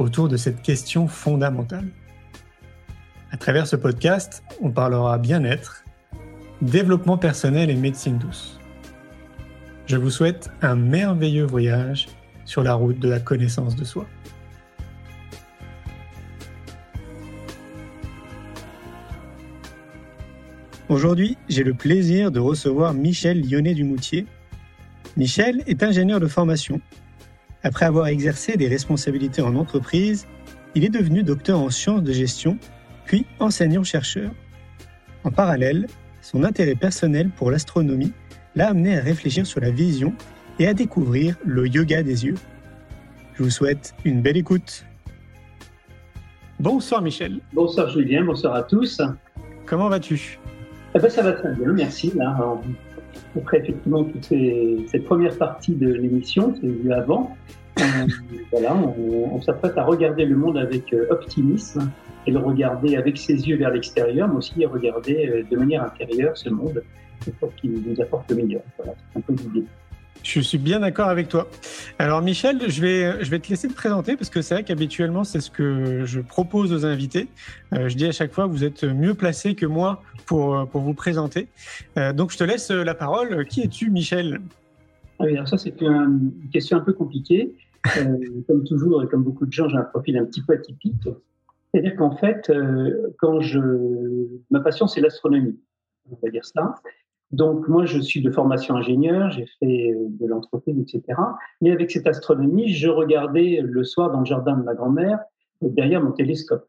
autour de cette question fondamentale. À travers ce podcast, on parlera bien-être, développement personnel et médecine douce. Je vous souhaite un merveilleux voyage sur la route de la connaissance de soi. Aujourd'hui, j'ai le plaisir de recevoir Michel Lyonnais-Dumoutier. Michel est ingénieur de formation. Après avoir exercé des responsabilités en entreprise, il est devenu docteur en sciences de gestion puis enseignant-chercheur. En parallèle, son intérêt personnel pour l'astronomie l'a amené à réfléchir sur la vision et à découvrir le yoga des yeux. Je vous souhaite une belle écoute. Bonsoir Michel. Bonsoir Julien, bonsoir à tous. Comment vas-tu? Eh ben, Ça va très bien, merci. Là, après effectivement toute cette première partie de l'émission, c'est vu avant, euh, voilà, on, on s'apprête à regarder le monde avec euh, optimisme et le regarder avec ses yeux vers l'extérieur, mais aussi regarder euh, de manière intérieure ce monde pour qu'il nous apporte le meilleur. Voilà, c'est un peu l'idée. Je suis bien d'accord avec toi. Alors Michel, je vais, je vais te laisser te présenter parce que c'est vrai qu'habituellement c'est ce que je propose aux invités. Euh, je dis à chaque fois vous êtes mieux placé que moi pour, euh, pour vous présenter. Euh, donc je te laisse la parole. Qui es-tu Michel? Oui, alors ça c'est une question un peu compliquée. Comme toujours et comme beaucoup de gens, j'ai un profil un petit peu atypique. C'est-à-dire qu'en fait, quand je, ma passion, c'est l'astronomie, on va dire ça. Donc moi, je suis de formation ingénieur, j'ai fait euh, de l'entreprise, etc. Mais avec cette astronomie, je regardais le soir dans le jardin de ma grand-mère derrière mon télescope.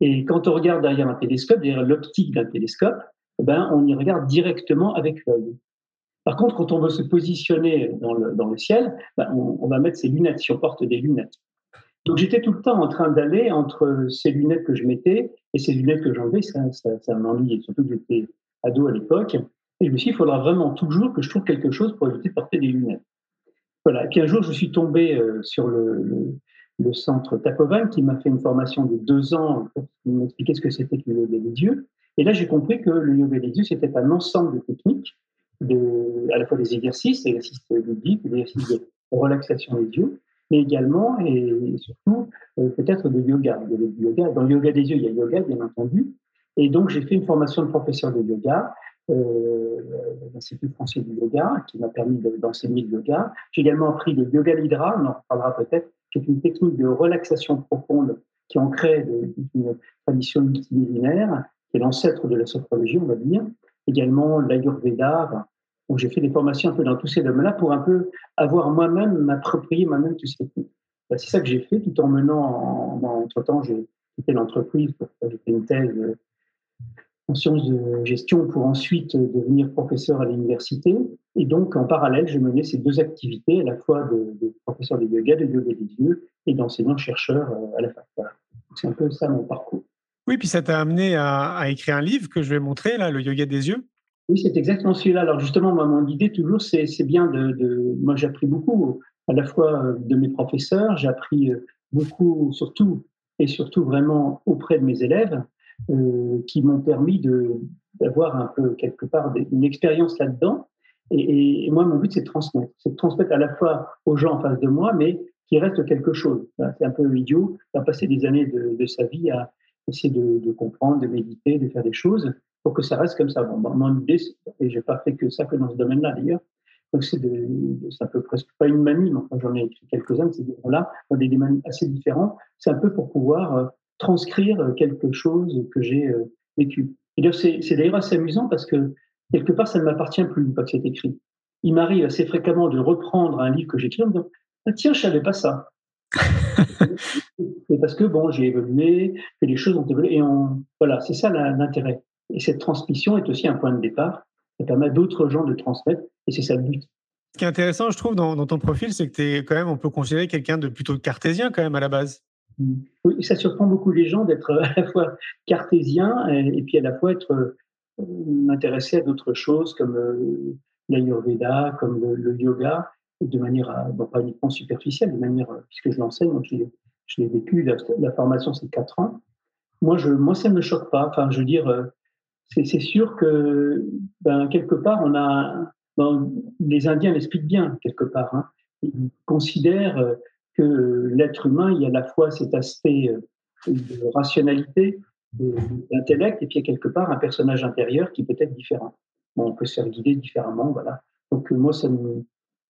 Et quand on regarde derrière un télescope, derrière l'optique d'un télescope, eh ben, on y regarde directement avec l'œil. Par contre, quand on veut se positionner dans le, dans le ciel, ben, on, on va mettre ses lunettes, si on porte des lunettes. Donc j'étais tout le temps en train d'aller entre ces lunettes que je mettais et ces lunettes que j'enlevais, ça, ça, ça m'ennuyait, surtout que j'étais ado à l'époque. Et je me suis dit, il faudra vraiment toujours que je trouve quelque chose pour éviter de porter des lunettes. Voilà. Et puis un jour, je suis tombé euh, sur le, centre Takovan qui m'a fait une formation de deux ans pour m'expliquer ce que c'était que le yoga des yeux. Et là, j'ai compris que le yoga des yeux, c'était un ensemble de techniques, de, à la fois des exercices, des exercices ludiques, des exercices de relaxation des yeux, mais également et surtout euh, peut-être de yoga. Il yoga. Dans le yoga des yeux, il y a yoga, bien entendu. Et donc, j'ai fait une formation de professeur de yoga l'Institut français du yoga, qui m'a permis d'enseigner le yoga. J'ai également appris le yoga nidra, on en parlera peut-être, qui est une technique de relaxation profonde qui est ancrée d'une tradition multimillénaire, qui est l'ancêtre de la sophrologie, on va dire. Également l'ayurveda, donc j'ai fait des formations un peu dans tous ces domaines-là pour un peu avoir moi-même, m'approprier moi-même tout ces techniques. Ben, c'est ça que j'ai fait tout en menant, en, entre-temps, j'ai quitté l'entreprise pour faire une thèse en sciences de gestion pour ensuite devenir professeur à l'université. Et donc, en parallèle, je menais ces deux activités, à la fois de, de professeur de yoga, de yoga des yeux, et d'enseignant-chercheur euh, à la fac. C'est un peu ça mon parcours. Oui, puis ça t'a amené à, à, écrire un livre que je vais montrer, là, le yoga des yeux. Oui, c'est exactement celui-là. Alors justement, moi, mon idée toujours, c'est, c'est bien de, de... Moi, j'ai appris beaucoup, à la fois de mes professeurs, j'ai appris beaucoup, surtout, et surtout vraiment auprès de mes élèves, euh, qui m'ont permis d'avoir un peu, quelque part, une expérience là-dedans. Et, moi, mon but, c'est de transmettre. C'est de transmettre à la fois aux gens en face de moi, mais qu'il reste quelque chose. C'est un peu idiot, de passer des années de, sa vie à essayer de, comprendre, de méditer, de faire des choses pour que ça reste comme ça. Bon, mon idée, et j'ai pas fait que ça que dans ce domaine-là d'ailleurs, donc c'est un peu presque pas une manie, mais j'en ai écrit quelques-uns de ces livres-là, dans des domaines assez différents. C'est un peu pour pouvoir euh, transcrire quelque chose que j'ai euh, vécu. C'est, c'est d'ailleurs assez amusant parce que quelque part, ça ne m'appartient plus une fois que c'est écrit. Il m'arrive assez fréquemment de reprendre un livre que j'écris en me disant ah, tiens, je savais pas ça. et parce que bon, j'ai évolué, que les choses ont évolué, et on, voilà, c'est ça l'intérêt. Et cette transmission est aussi un point de départ. Ça permet à d'autres gens de transmettre et c'est ça le but. Ce qui est intéressant, je trouve, dans, dans ton profil, c'est que tu es quand même, on peut considérer quelqu'un de plutôt cartésien quand même à la base. Oui, ça surprend beaucoup les gens d'être à la fois cartésien et, puis à la fois être euh, intéressé à d'autres choses comme euh, l'ayurveda, comme le, yoga, de manière, bon, pas uniquement superficielle, de manière, puisque je l'enseigne, donc je l'ai vécu, la, formation c'est quatre ans. Moi, je, moi, ça ne me choque pas. Enfin, je veux dire, c'est sûr que ben, quelque part, on a, ben, les Indiens l'expliquent bien quelque part. Hein. Ils considèrent que l'être humain, il y a à la fois cet aspect euh, de rationalité, d'intellect, et puis il y a quelque part un personnage intérieur qui peut être différent. on peut se faire guider différemment, voilà. Donc moi, ça me,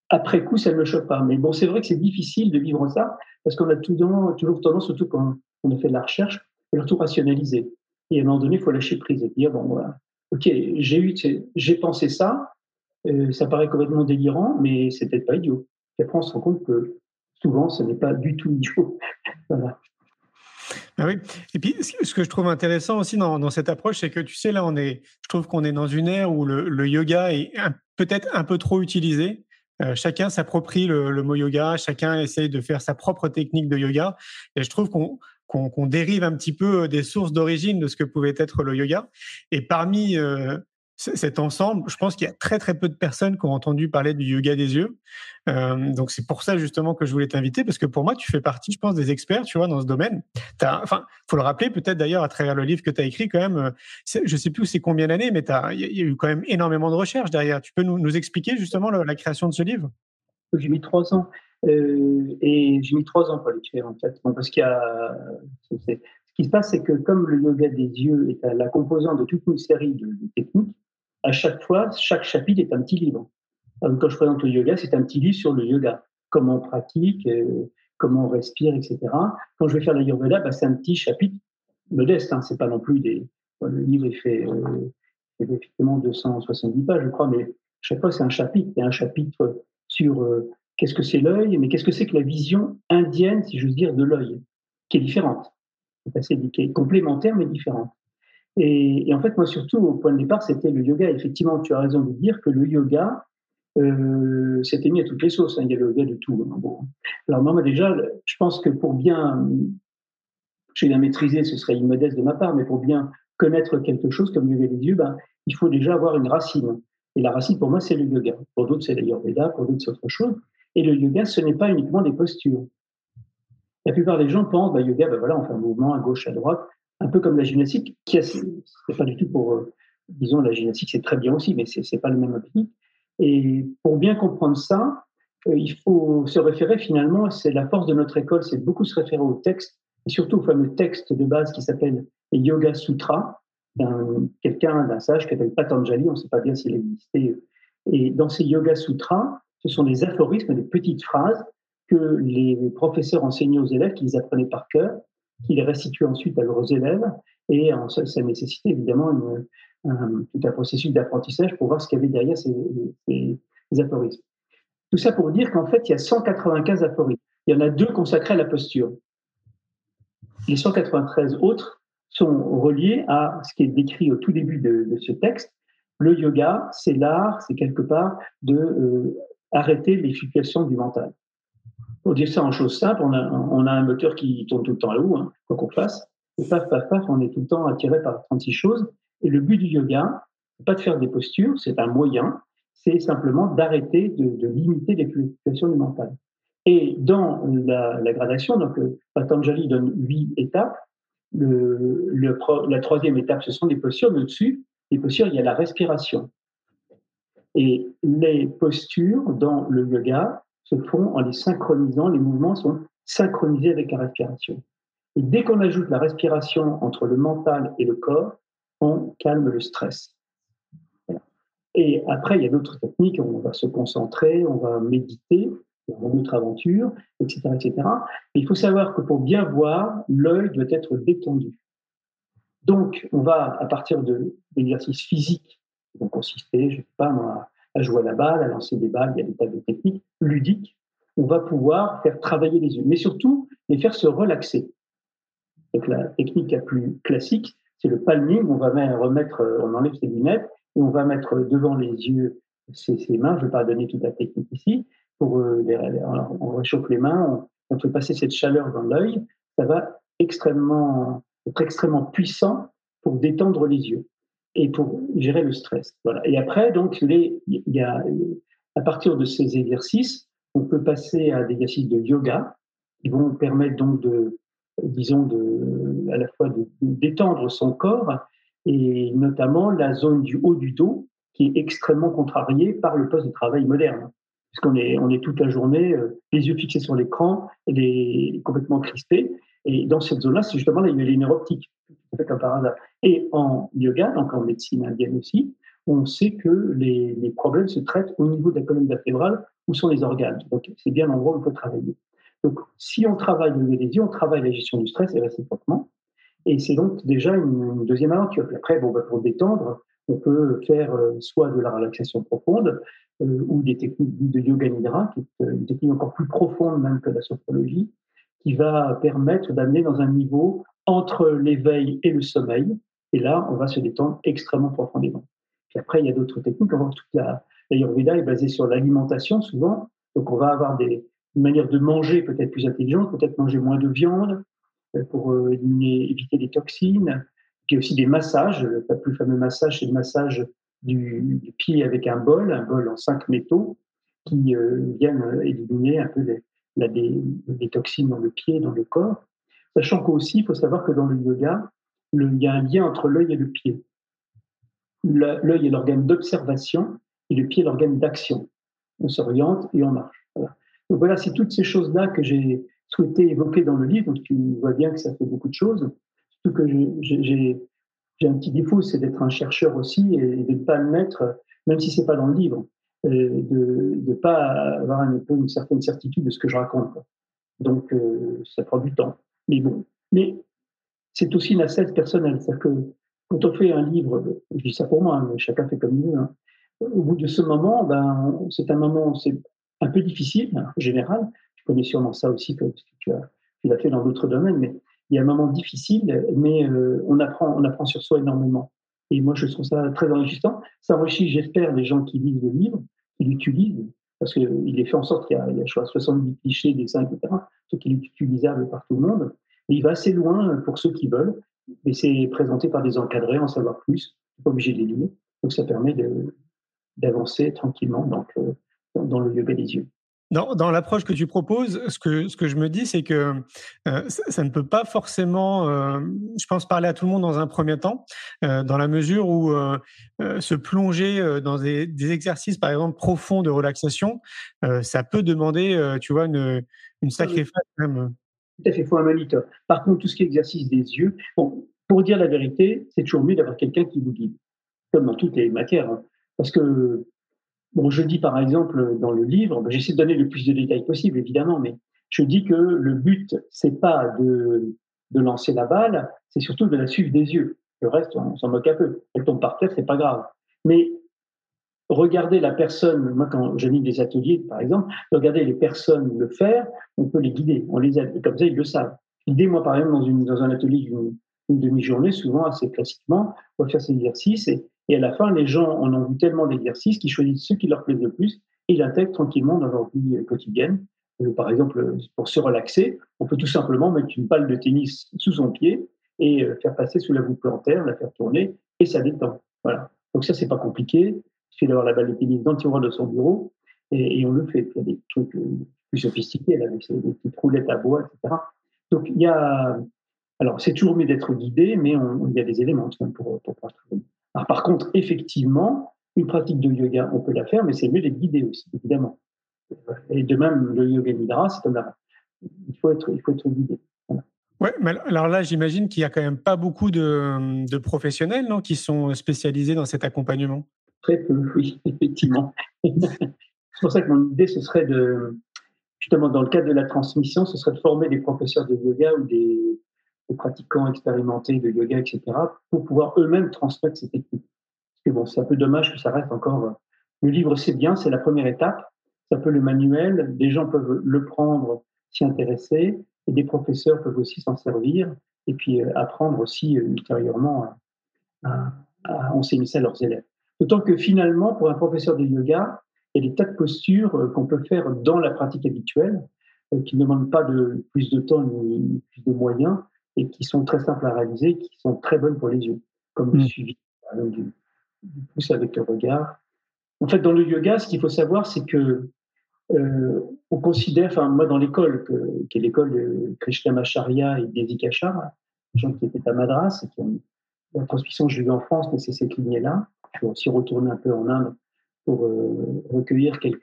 après coup, ça ne me choque pas. Mais bon, c'est vrai que c'est difficile de vivre ça, parce qu'on a toujours, tendance, surtout quand on a fait de la recherche, à tout rationaliser. Et à un moment donné, il faut lâcher prise et dire, bon, voilà, ok, j'ai eu, j'ai pensé ça, euh, ça paraît complètement délirant, mais c'est peut-être pas idiot. Et après, on se rend compte que souvent, ce n'est pas du tout idiot. voilà. Ah oui. Et puis, ce que je trouve intéressant aussi dans, cette approche, c'est que tu sais, là, on est, je trouve qu'on est dans une ère où le, yoga est peut-être un peu trop utilisé. Euh, chacun s'approprie le, mot yoga, chacun essaye de faire sa propre technique de yoga. Et je trouve qu'on dérive un petit peu des sources d'origine de ce que pouvait être le yoga. Et parmi euh, cet ensemble, je pense qu'il y a très très peu de personnes qui ont entendu parler du yoga des yeux. Donc c'est pour ça justement que je voulais t'inviter parce que pour moi tu fais partie, je pense, des experts, tu vois, dans ce domaine. As, enfin, faut le rappeler peut-être d'ailleurs à travers le livre que tu as écrit quand même. Euh, je sais plus c'est combien d'années, mais il y, a eu quand même énormément de recherches derrière. Tu peux nous, expliquer justement la, création de ce livre? J'ai mis trois ans euh, et j'ai mis trois ans pour l'écrire en fait, parce qu'il y a ce qui se passe, c'est que comme le yoga des yeux est la composante de toute une série de techniques à chaque fois, chaque chapitre est un petit livre. quand je présente le yoga, c'est un petit livre sur le yoga, comment on pratique, euh, comment on respire, etc. Quand je vais faire l'ayurveda, bah, c'est un petit chapitre modeste. Hein, c'est pas non plus des. Le livre est fait euh, effectivement 270 pages, je crois, mais chaque fois c'est un chapitre. Il y a un chapitre sur euh, qu'est-ce que c'est l'œil, mais qu'est-ce que c'est que la vision indienne, si j'ose dire, de l'œil, qui est différente. Qui est complémentaire mais différente. Et, en fait, moi, surtout, au point de départ, c'était le yoga. Effectivement, tu as raison de dire que le yoga, euh, c'était mis à toutes les sauces. Hein. Il y a le yoga de tout. Hein. Alors, moi, déjà, je pense que pour bien, je bien maîtriser, ce serait immodeste de ma part, mais pour bien connaître quelque chose comme le yoga des yeux, il faut déjà avoir une racine. Et la racine, pour moi, c'est le yoga. Pour d'autres, c'est l'ayurveda, pour d'autres, c'est autre chose. Et le yoga, ce n'est pas uniquement des postures. La plupart des gens pensent, bah, yoga, ben voilà, on fait un mouvement à gauche, à droite un peu comme la gymnastique, qui n'est pas du tout pour, euh, disons, la gymnastique, c'est très bien aussi, mais ce n'est pas le même technique. Et pour bien comprendre ça, euh, il faut se référer finalement, c'est la force de notre école, c'est beaucoup se référer au texte, et surtout au fameux texte de base qui s'appelle Yoga Sutra, quelqu'un, d'un sage qui s'appelle Patanjali, on ne sait pas bien s'il existait. Et dans ces Yoga Sutras, ce sont des aphorismes, des petites phrases que les professeurs enseignaient aux élèves, qu'ils apprenaient par cœur, qui les restitue ensuite à leurs élèves. Et ça, ça nécessitait évidemment un, tout un processus d'apprentissage pour voir ce qu'il y avait derrière ces, aphorismes. Tout ça pour dire qu'en fait, il y a 195 aphorismes. Il y en a deux consacrés à la posture. Les 193 autres sont reliés à ce qui est décrit au tout début de, ce texte. Le yoga, c'est l'art, c'est quelque part de euh, arrêter les fluctuations du mental. Pour dire ça en chose simple, on a, on a un moteur qui tourne tout le temps à haut, hein, quoi qu'on fasse. Et paf, paf, paf, on est tout le temps attiré par 36 choses. Et le but du yoga, pas de faire des postures, c'est un moyen, c'est simplement d'arrêter de, limiter les fluctuations du mental. Et dans la, gradation, donc euh, Patanjali donne huit étapes. Le, le, la troisième étape, ce sont des postures, mais au-dessus, les postures, il y a la respiration. Et les postures dans le yoga, se font en les synchronisant. Les mouvements sont synchronisés avec la respiration. Et dès qu'on ajoute la respiration entre le mental et le corps, on calme le stress. Et après, il y a d'autres techniques. On va se concentrer, on va méditer, dans notre aventure, etc., etc. il faut savoir que pour bien voir, l'œil doit être détendu. Donc, on va, à partir de l'exercice physique, qui vont consister, je ne sais pas moi, à jouer à la balle, à lancer des balles, il y a des tas de techniques ludiques. On va pouvoir faire travailler les yeux, mais surtout les faire se relaxer. Donc la technique la plus classique, c'est le palming. On va remettre, on enlève ses lunettes et on va mettre devant les yeux ses, mains. Je ne vais pas donner toute la technique ici. Pour euh, on réchauffe les mains, on, fait passer cette chaleur dans l'œil. ça va extrêmement, être extrêmement puissant pour détendre les yeux et pour gérer le stress. Voilà. Et après, donc, il y a, à partir de ces exercices, on peut passer à des exercices de yoga qui vont permettre donc de, disons, de, à la fois détendre son corps et notamment la zone du haut du dos qui est extrêmement contrariée par le poste de travail moderne. Puisqu'on est, on est toute la journée, euh, les yeux fixés sur l'écran, les complètement crispés. Et dans cette zone-là, c'est justement là, il y a les neuroptiques, comme par hasard. Et en yoga, donc en médecine indienne aussi, on sait que les, problèmes se traitent au niveau de la colonne vertébrale où sont les organes. Donc, c'est bien l'endroit où il faut travailler. Donc, si on travaille le yeux, on travaille la gestion du stress et réciproquement. Et c'est donc déjà une, deuxième aventure. Puis après, bon, bah, pour détendre, on peut faire euh, soit de la relaxation profonde euh, ou des techniques de yoga nidra, qui est euh, une technique encore plus profonde même que la sophrologie, qui va permettre d'amener dans un niveau entre l'éveil et le sommeil. Et là, on va se détendre extrêmement profondément. Puis après, il y a d'autres techniques. Toute la, l'Ayurveda est basée sur l'alimentation souvent. Donc, on va avoir des manières de manger peut-être plus intelligentes, peut-être manger moins de viande euh, pour euh, éliminer, éviter les toxines. Puis aussi des massages. Le plus fameux massage, c'est le massage du, pied avec un bol, un bol en cinq métaux, qui euh, viennent éliminer un peu les, toxines dans le pied, dans le corps. Sachant qu'aussi, il faut savoir que dans le yoga, il y a un lien entre l'œil et le pied. L'œil est l'organe d'observation et le pied est l'organe d'action. On s'oriente et on marche. Voilà. Donc voilà, c'est toutes ces choses-là que j'ai souhaité évoquer dans le livre. Donc tu vois bien que ça fait beaucoup de choses. Surtout que j'ai un petit défaut, c'est d'être un chercheur aussi et de ne pas le mettre, même si c'est pas dans le livre, euh, de ne pas avoir un peu une certaine certitude de ce que je raconte. Donc euh, ça prend du temps. Mais bon, mais c'est aussi une assiette personnelle. C'est-à-dire que quand on fait un livre, je dis ça pour moi, hein, mais chacun fait comme veut. Hein, au bout de ce moment, ben, c'est un moment, c'est un peu difficile, en général. Tu connais sûrement ça aussi, parce que tu, as, l'as fait dans d'autres domaines, mais il y a un moment difficile, mais euh, on, apprend, on apprend sur soi énormément. Et moi, je trouve ça très enrichissant. Ça enrichit, j'espère, les gens qui lisent le livre, qui l'utilisent, parce qu'il est fait en sorte qu'il y a, il y a je 70 clichés, dessins, etc., ce qui est utilisable par tout le monde. Il va assez loin pour ceux qui veulent, mais c'est présenté par des encadrés, en savoir plus, pas obligé de les lire. Donc ça permet d'avancer tranquillement donc, euh, dans le yoga des yeux. Dans, dans l'approche que tu proposes, ce que, ce que je me dis, c'est que euh, ça, ne peut pas forcément, euh, je pense, parler à tout le monde dans un premier temps, dans la mesure où se plonger dans des, des, exercices, par exemple, profonds de relaxation, ça peut demander, tu vois, une, une sacrée phase même. Tout à fait, il faut un moniteur. Par contre, tout ce qui est exercice des yeux, bon, pour dire la vérité, c'est toujours mieux d'avoir quelqu'un qui vous guide, comme dans toutes les matières. Hein. Parce que, bon, je dis par exemple dans le livre, ben, j'essaie de donner le plus de détails possible, évidemment, mais je dis que le but, c'est pas de, de lancer la balle, c'est surtout de la suivre des yeux. Le reste, on s'en moque un peu. Elle tombe par terre, c'est pas grave. Mais regarder la personne, moi quand j'anime des ateliers par exemple, regarder les personnes le faire, on peut les guider, on les aide, et comme ça ils le savent. L'idée, moi par exemple, dans, une, dans un atelier d'une une demi-journée, souvent assez classiquement, on va faire ces exercices et à la fin, les gens en ont vu tellement d'exercices qu'ils choisissent ceux qui leur plaisent le plus et l'intègrent tranquillement dans leur vie quotidienne. Euh, par exemple, pour se relaxer, on peut tout simplement mettre une balle de tennis sous son pied et euh, faire passer sous la voûte plantaire, la faire tourner et ça détend. Voilà. Donc ça, c'est pas compliqué. Suffit d'avoir la balle de dans le tiroir de son bureau et, on le fait. Il y a des trucs euh, plus sophistiqués, là, des petites roulettes à bois, etc. Donc il y a, alors c'est toujours mieux d'être guidé, mais il y a des éléments pour, pour pouvoir trouver par contre, effectivement, une pratique de yoga, on peut la faire, mais c'est mieux d'être guidé aussi, évidemment. Et de même, le yoga nidra, c'est comme la... il faut être, il faut être guidé. Ouais, mais alors là, j'imagine qu'il y a quand même pas beaucoup de, professionnels non, qui sont spécialisés dans cet accompagnement? Très peu, oui, effectivement. c'est pour ça que mon idée, ce serait de, justement, dans le cadre de la transmission, ce serait de former des professeurs de yoga ou des, pratiquants expérimentés de yoga, etc., pour pouvoir eux-mêmes transmettre ces techniques. Parce que bon, c'est un peu dommage que ça reste encore. Euh, le livre, c'est bien, c'est la première étape. C'est un peu le manuel. Des gens peuvent le prendre, s'y intéresser, et des professeurs peuvent aussi s'en servir, et puis euh, apprendre aussi ultérieurement à, enseigner ça à leurs élèves. D'autant que finalement, pour un professeur de yoga, il y a des tas de postures qu'on peut faire dans la pratique habituelle. qui ne demandent pas de plus de temps ni plus de moyens et qui sont très simples à réaliser, qui sont très bonnes pour les yeux, comme le mm. suivi du, du pouce avec le regard. En fait, dans le yoga, ce qu'il faut savoir, c'est que euh, on considère, enfin moi dans l'école, qui est l'école de Krishnamacharya et Dedikachar, gens qui étaient à Madras et qui ont la transmission j'ai en France, mais c'est cette lignée-là. Je vais aussi retourner un peu en Inde pour euh, recueillir quelques,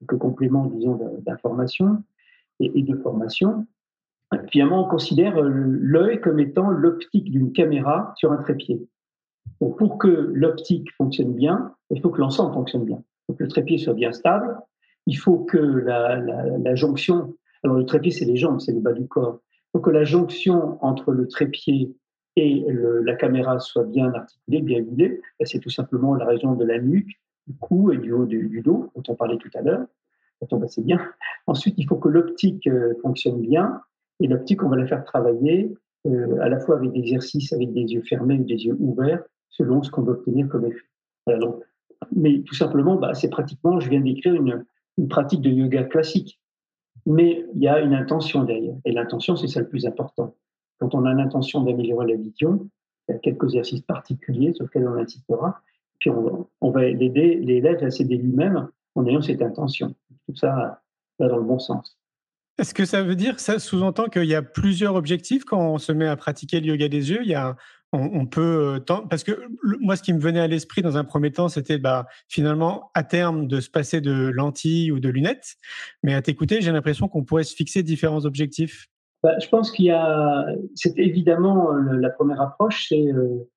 quelques, compléments, disons, d'informations et, de formation. Finalement, on considère euh, l'œil comme étant l'optique d'une caméra sur un trépied. pour que l'optique fonctionne bien, il faut que l'ensemble fonctionne bien. Il faut que le trépied soit bien stable, il faut que la, jonction, alors le trépied c'est les jambes, c'est le bas du corps, il faut que la jonction entre le trépied et la caméra soit bien articulée, bien huilée. C'est tout simplement la région de la nuque, du cou et du haut du, dos, dont on parlait tout à l'heure. C'est bien. Ensuite, il faut que l'optique euh, fonctionne bien. Et l'optique, on va la faire travailler euh, à la fois avec des exercices avec des yeux fermés ou des yeux ouverts, selon ce qu'on veut obtenir comme effet. mais tout simplement, bah, c'est pratiquement, je viens d'écrire une, une pratique de yoga classique. Mais il y a une intention derrière. Et l'intention, c'est ça le plus important. Quand on a l'intention d'améliorer la vision, il y a quelques exercices particuliers sur lesquels on insistera. Puis on, va aider l'élève à s'aider lui-même en ayant cette intention. Tout ça va dans le bon sens. Est-ce que ça veut dire, ça sous-entend qu'il y a plusieurs objectifs quand on se met à pratiquer le yoga des yeux? Il y a on, peut euh, parce que moi ce qui me venait à l'esprit dans un premier temps c'était bah finalement à terme de se passer de lentilles ou de lunettes mais à t'écouter j'ai l'impression qu'on pourrait se fixer différents objectifs bah, je pense qu'il y a c'est évidemment la première approche c'est euh,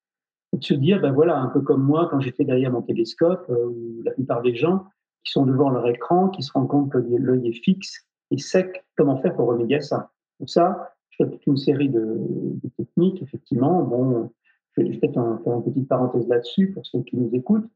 de se dire ben voilà un peu comme moi quand j'étais derrière mon télescope euh, la plupart des gens qui sont devant leur écran qui se rendent compte que l'œil est fixe et sec comment faire pour remédier à ça? Donc ça je fais toute une série de, techniques, effectivement. Bon, je vais peut-être faire une petite parenthèse là-dessus pour ceux qui nous écoutent.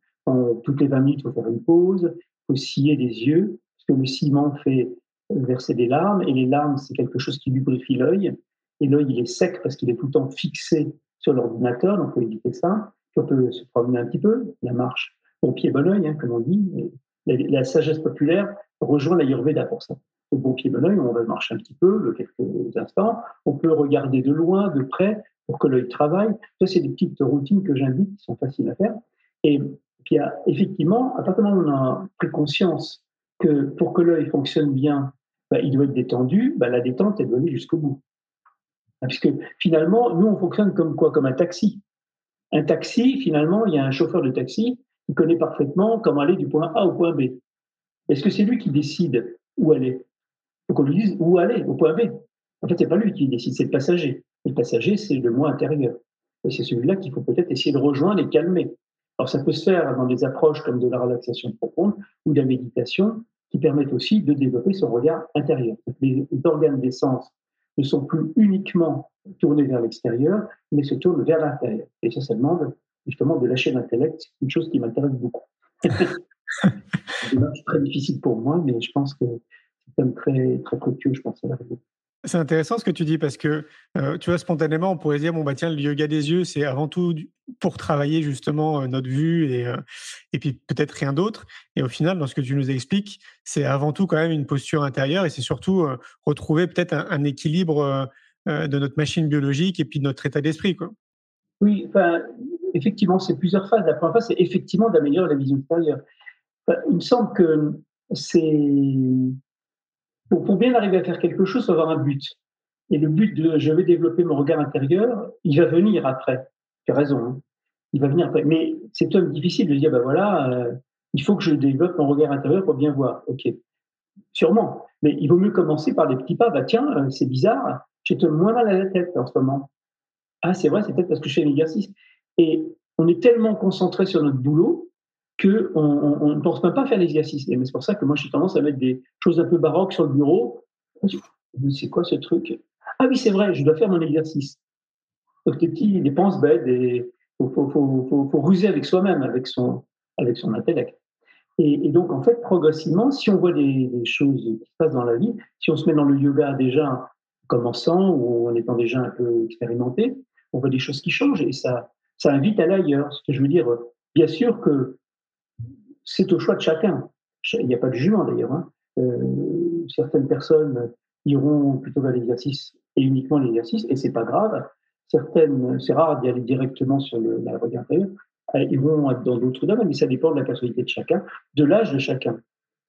toutes les 20 minutes, il faut faire une pause, il faut scier des yeux, parce que le ciment fait verser des larmes, et les larmes, c'est quelque chose qui lubrifie l'œil. Et l'œil, il est sec parce qu'il est tout le temps fixé sur l'ordinateur, donc il faut éviter ça. Puis on peut se promener un petit peu, la marche au pied bon oeil, hein, comme on dit. La, sagesse populaire rejoint l'Ayurveda pour ça au bon pied bon oeil, on va marcher un petit peu, quelques instants. On peut regarder de loin, de près, pour que l'œil travaille. Ça, c'est des petites routines que j'invite, qui sont faciles à faire. Et puis, effectivement, à partir du moment où on a pris conscience que pour que l'œil fonctionne bien, bah, il doit être détendu, bah, la détente, elle doit aller jusqu'au bout. Puisque finalement, nous, on fonctionne comme quoi? Comme un taxi. Un taxi, finalement, il y a un chauffeur de taxi qui connaît parfaitement comment aller du point A au point B. Est-ce que c'est lui qui décide où aller? Faut qu'on lui dise où aller, au point B. En fait, c'est pas lui qui décide, c'est le passager. Le passager, c'est le moi intérieur. Et c'est celui-là qu'il faut peut-être essayer de rejoindre et calmer. Alors, ça peut se faire dans des approches comme de la relaxation profonde ou de la méditation qui permettent aussi de développer son regard intérieur. Les organes des sens ne sont plus uniquement tournés vers l'extérieur, mais se tournent vers l'intérieur. Et ça, ça demande justement de lâcher l'intellect, une chose qui m'intéresse beaucoup. c'est très difficile pour moi, mais je pense que très, très précieux, je pense, C'est intéressant ce que tu dis parce que, euh, tu vois, spontanément, on pourrait dire, bon, bah tiens, le yoga des yeux, c'est avant tout pour travailler justement euh, notre vue et, euh, et puis peut-être rien d'autre. Et au final, dans ce que tu nous expliques, c'est avant tout quand même une posture intérieure et c'est surtout retrouver peut-être un, équilibre de notre machine biologique et puis de notre état d'esprit. Quoi. Oui, enfin, effectivement, c'est plusieurs phases. La première phase, c'est effectivement d'améliorer la vision extérieure. il me semble que c'est pour, bien arriver à faire quelque chose, il faut avoir un but. Et le but de je vais développer mon regard intérieur, il va venir après. Tu as raison. Hein. Il va venir après. Mais c'est tout difficile de dire, ben voilà, euh, il faut que je développe mon regard intérieur pour bien voir. OK. Sûrement. Mais il vaut mieux commencer par des petits pas. Bah, tiens, euh, c'est bizarre, j'ai moins mal à la tête en ce moment. Ah, c'est vrai, c'est peut-être parce que je fais un exercice. Et on est tellement concentré sur notre boulot qu'on on, ne pense même pas faire l'exercice. Mais c'est pour ça que moi, j'ai tendance à mettre des choses un peu baroques sur le bureau. C'est quoi ce truc? Ah oui, c'est vrai, je dois faire mon exercice. Donc, des petites dépenses bêtes, il faut, ruser avec soi-même, avec son, avec son intellect. Et, donc, en fait, progressivement, si on voit des, choses qui se passent dans la vie, si on se met dans le yoga déjà en commençant ou en étant déjà un peu expérimenté, on voit des choses qui changent et ça, ça invite à aller ailleurs. Ce que je veux dire, bien sûr que c'est au choix de chacun. Il n'y a pas de jugement d'ailleurs. Hein. Euh, certaines personnes iront plutôt vers l'exercice et uniquement l'exercice, et c'est pas grave. Certaines, c'est rare d'y aller directement sur la voie intérieure, ils vont dans d'autres domaines, mais ça dépend de la personnalité de chacun, de l'âge de chacun.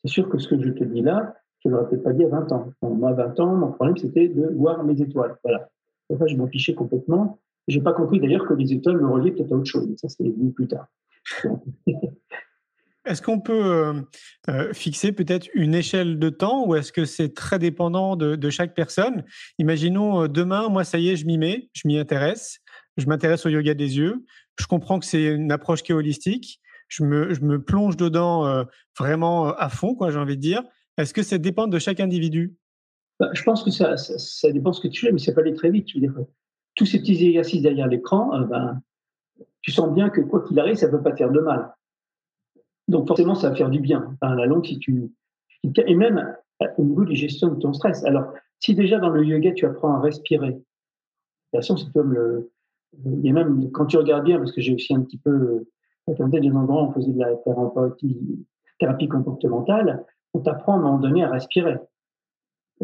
C'est sûr que ce que je te dis là, je ne l'aurais peut-être pas dit à 20 ans. moi, à 20 ans, mon problème, c'était de voir mes étoiles. Voilà. Enfin, je m'en fichais complètement. Je n'ai pas compris d'ailleurs que les étoiles me reliaient peut-être à autre chose. Ça, c'est venu plus tard. Est-ce qu'on peut euh, euh, fixer peut-être une échelle de temps ou est-ce que c'est très dépendant de, chaque personne? Imaginons euh, demain, moi ça y est, je m'y mets, je m'y intéresse, je m'intéresse au yoga des yeux, je comprends que c'est une approche qui est holistique, je me, plonge dedans vraiment à fond, quoi, j'ai envie de dire. Est-ce que ça dépend de chaque individu? Bah, Je pense que ça, dépend de ce que tu fais, mais ça peut aller très vite. Tous ces petits exercices derrière l'écran, ben, tu sens bien que quoi qu'il arrive, ça ne peut pas faire de mal. Donc forcément, ça va faire du bien. à la longue, si tu et même euh, au niveau de gestion de ton stress. Alors, si déjà dans le yoga tu apprends à respirer, de façon, c'est comme le, y a même quand tu regardes bien, parce que j'ai aussi un petit peu regardé des endroits où on faisait de la thérapie, comportementale, on t'apprend à un moment donné à respirer.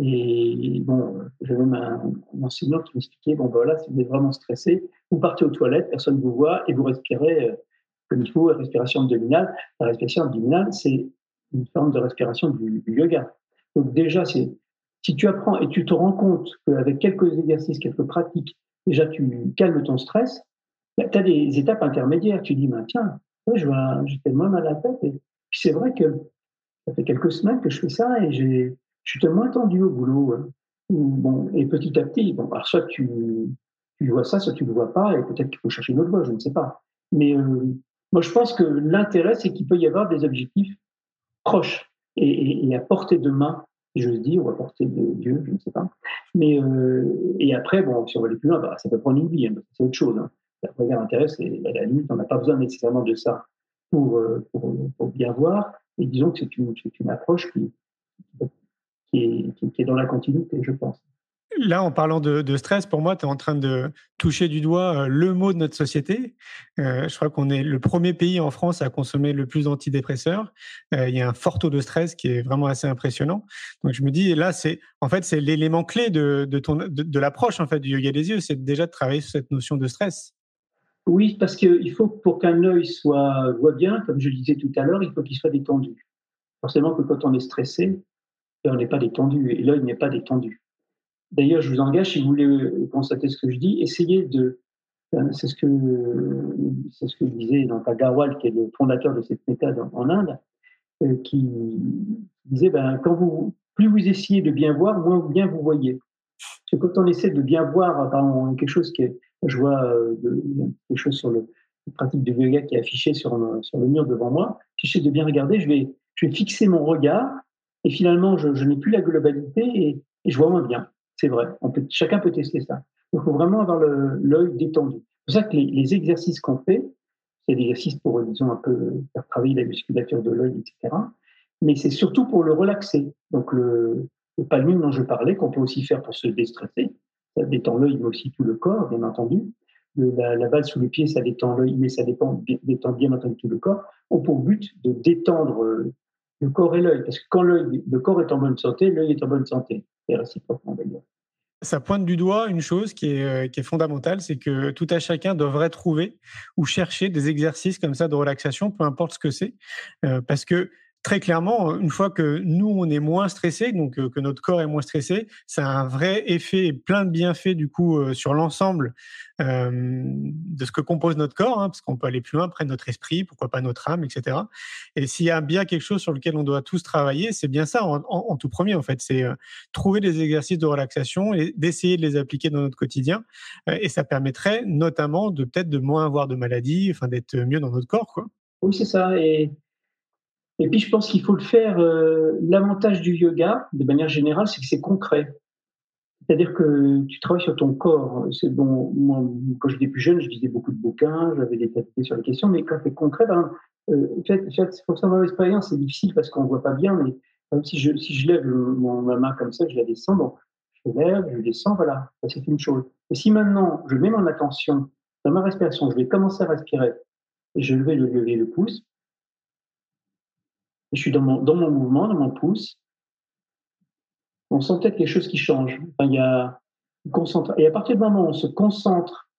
Et bon, j'avais même un, enseignant qui m'expliquait bon, ben voilà, si vous êtes vraiment stressé, vous partez aux toilettes, personne ne vous voit et vous respirez il faut, respiration abdominale. La respiration abdominale, c'est une forme de respiration du, yoga. Donc déjà, si tu apprends et tu te rends compte qu'avec quelques exercices, quelques pratiques, déjà tu calmes ton stress, bah, tu as des étapes intermédiaires. Tu dis, bah, tiens, j'ai tellement mal à la tête. Et puis c'est vrai que ça fait quelques semaines que je fais ça et je suis moins tendu au boulot. Hein. Bon, et petit à petit, bon, alors soit tu, tu vois ça, soit tu ne le vois pas, et peut-être qu'il faut chercher une autre voie, je ne sais pas. Mais euh, moi, je pense que l'intérêt, c'est qu'il peut y avoir des objectifs proches et, à portée de main, je veux dire, ou à portée de Dieu, je ne sais pas. Mais euh, et après, bon, si on va aller plus loin, bah, ça peut prendre une vie, hein, c'est autre chose. Hein. Le regard intérêt, c'est à la limite, on n'a pas besoin nécessairement de ça pour, euh, pour, pour bien voir. Et disons que c'est une, une, approche qui, qui, est, qui est dans la continuité, je pense. Là, en parlant de, stress, pour moi, tu es en train de toucher du doigt euh, le mot de notre société. Euh, je crois qu'on est le premier pays en France à consommer le plus d'antidépresseurs. Euh, il y a un fort taux de stress qui est vraiment assez impressionnant. Donc, je me dis, là, c'est en fait c'est l'élément clé de, de, l'approche en fait du yoga des yeux, c'est déjà de travailler sur cette notion de stress. Oui, parce qu'il faut pour qu'un œil soit voit bien, comme je le disais tout à l'heure, il faut qu'il soit détendu. Forcément que quand on est stressé, on n'est pas détendu et l'œil n'est pas détendu. D'ailleurs, je vous engage, si vous voulez constater ce que je dis, essayez de. Euh, c'est ce que c'est ce que disait donc Agarwal, qui est le fondateur de cette méthode en, Inde, euh, qui disait ben, quand vous plus vous essayez de bien voir, moins bien vous voyez. Parce que quand on essaie de bien voir, par quelque chose qui est, je vois euh, quelque chose sur le pratique de yoga qui est affiché sur, sur le mur devant moi. Si j'essaie de bien regarder, je vais, je vais fixer mon regard et finalement, je, n'ai plus la globalité et je vois moins bien. C'est vrai. Chacun peut tester ça. Il faut vraiment avoir l'œil détendu. C'est pour ça que les, exercices qu'on fait, c'est des exercices pour, disons, un peu faire travailler la musculature de l'œil, etc. Mais c'est surtout pour le relaxer. Donc, le, le dont je parlais, qu'on peut aussi faire pour se déstresser, ça détend l'œil, mais aussi tout le corps, bien entendu. la, balle sous les pieds, ça détend l'œil, mais ça détend, bien entendu tout le corps, ont pour but de détendre euh, le corps et l'œil. Parce que quand le corps est en bonne santé, l'œil est en bonne santé. Et réciproquement d'ailleurs ça pointe du doigt une chose qui est, euh, qui est fondamentale, c'est que tout à chacun devrait trouver ou chercher des exercices comme ça de relaxation, peu importe ce que c'est, euh, parce que très clairement, une fois que nous, on est moins stressé, donc euh, que notre corps est moins stressé, ça a un vrai effet et plein de bienfaits du coup euh, sur l'ensemble euh, de ce que compose notre corps, hein, parce qu'on peut aller plus loin, près notre esprit, pourquoi pas notre âme, etc. Et s'il y a bien quelque chose sur lequel on doit tous travailler, c'est bien ça en, tout premier, en fait, c'est trouver des exercices de relaxation et d'essayer de les appliquer dans notre quotidien. et ça permettrait notamment de peut-être de moins avoir de maladies, enfin d'être mieux dans notre corps, quoi. Oui, c'est ça. Et puis, je pense qu'il faut le faire. Euh, l'avantage du yoga, de manière générale, c'est que c'est concret. C'est-à-dire que tu travailles sur ton corps. C'est bon. Moi, quand j'étais plus jeune, je lisais beaucoup de bouquins, j'avais des papiers sur les questions, mais quand c'est concret, ben, euh, c'est pour ça dans l'expérience, c'est difficile parce qu'on voit pas bien. Mais si je si je lève ma main comme ça, je la descends. Bon, je lève, je descends, voilà, c'est une chose. Et si maintenant je mets mon attention dans ma respiration, je vais commencer à respirer et je vais lever le pouce, je suis dans mon, mouvement, dans mon pouce. on sent peut-être quelque chose qui change. il y a et à partir du moment où on se concentre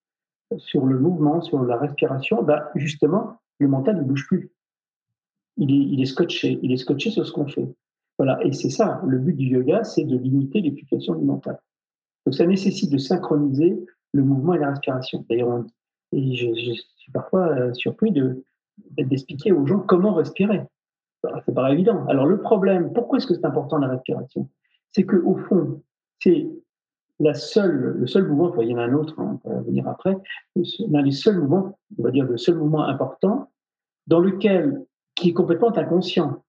sur le mouvement, sur la respiration, bah, justement, le mental ne bouge plus. Il est, scotché, il est scotché sur ce qu'on fait. Voilà, et c'est ça, le but du yoga, c'est de limiter les fluctuations du mental. Donc ça nécessite de synchroniser le mouvement et la respiration. D'ailleurs, et je, suis parfois euh, surpris d'expliquer aux gens comment respirer. C'est pas évident. Alors le problème, pourquoi est-ce que c'est important la respiration? C'est que au fond, c'est la seule, le seul mouvement, il y en a un autre, hein, on va venir après, l'un des seuls mouvements, on va dire le seul mouvement important, dans lequel, qui est complètement inconscient.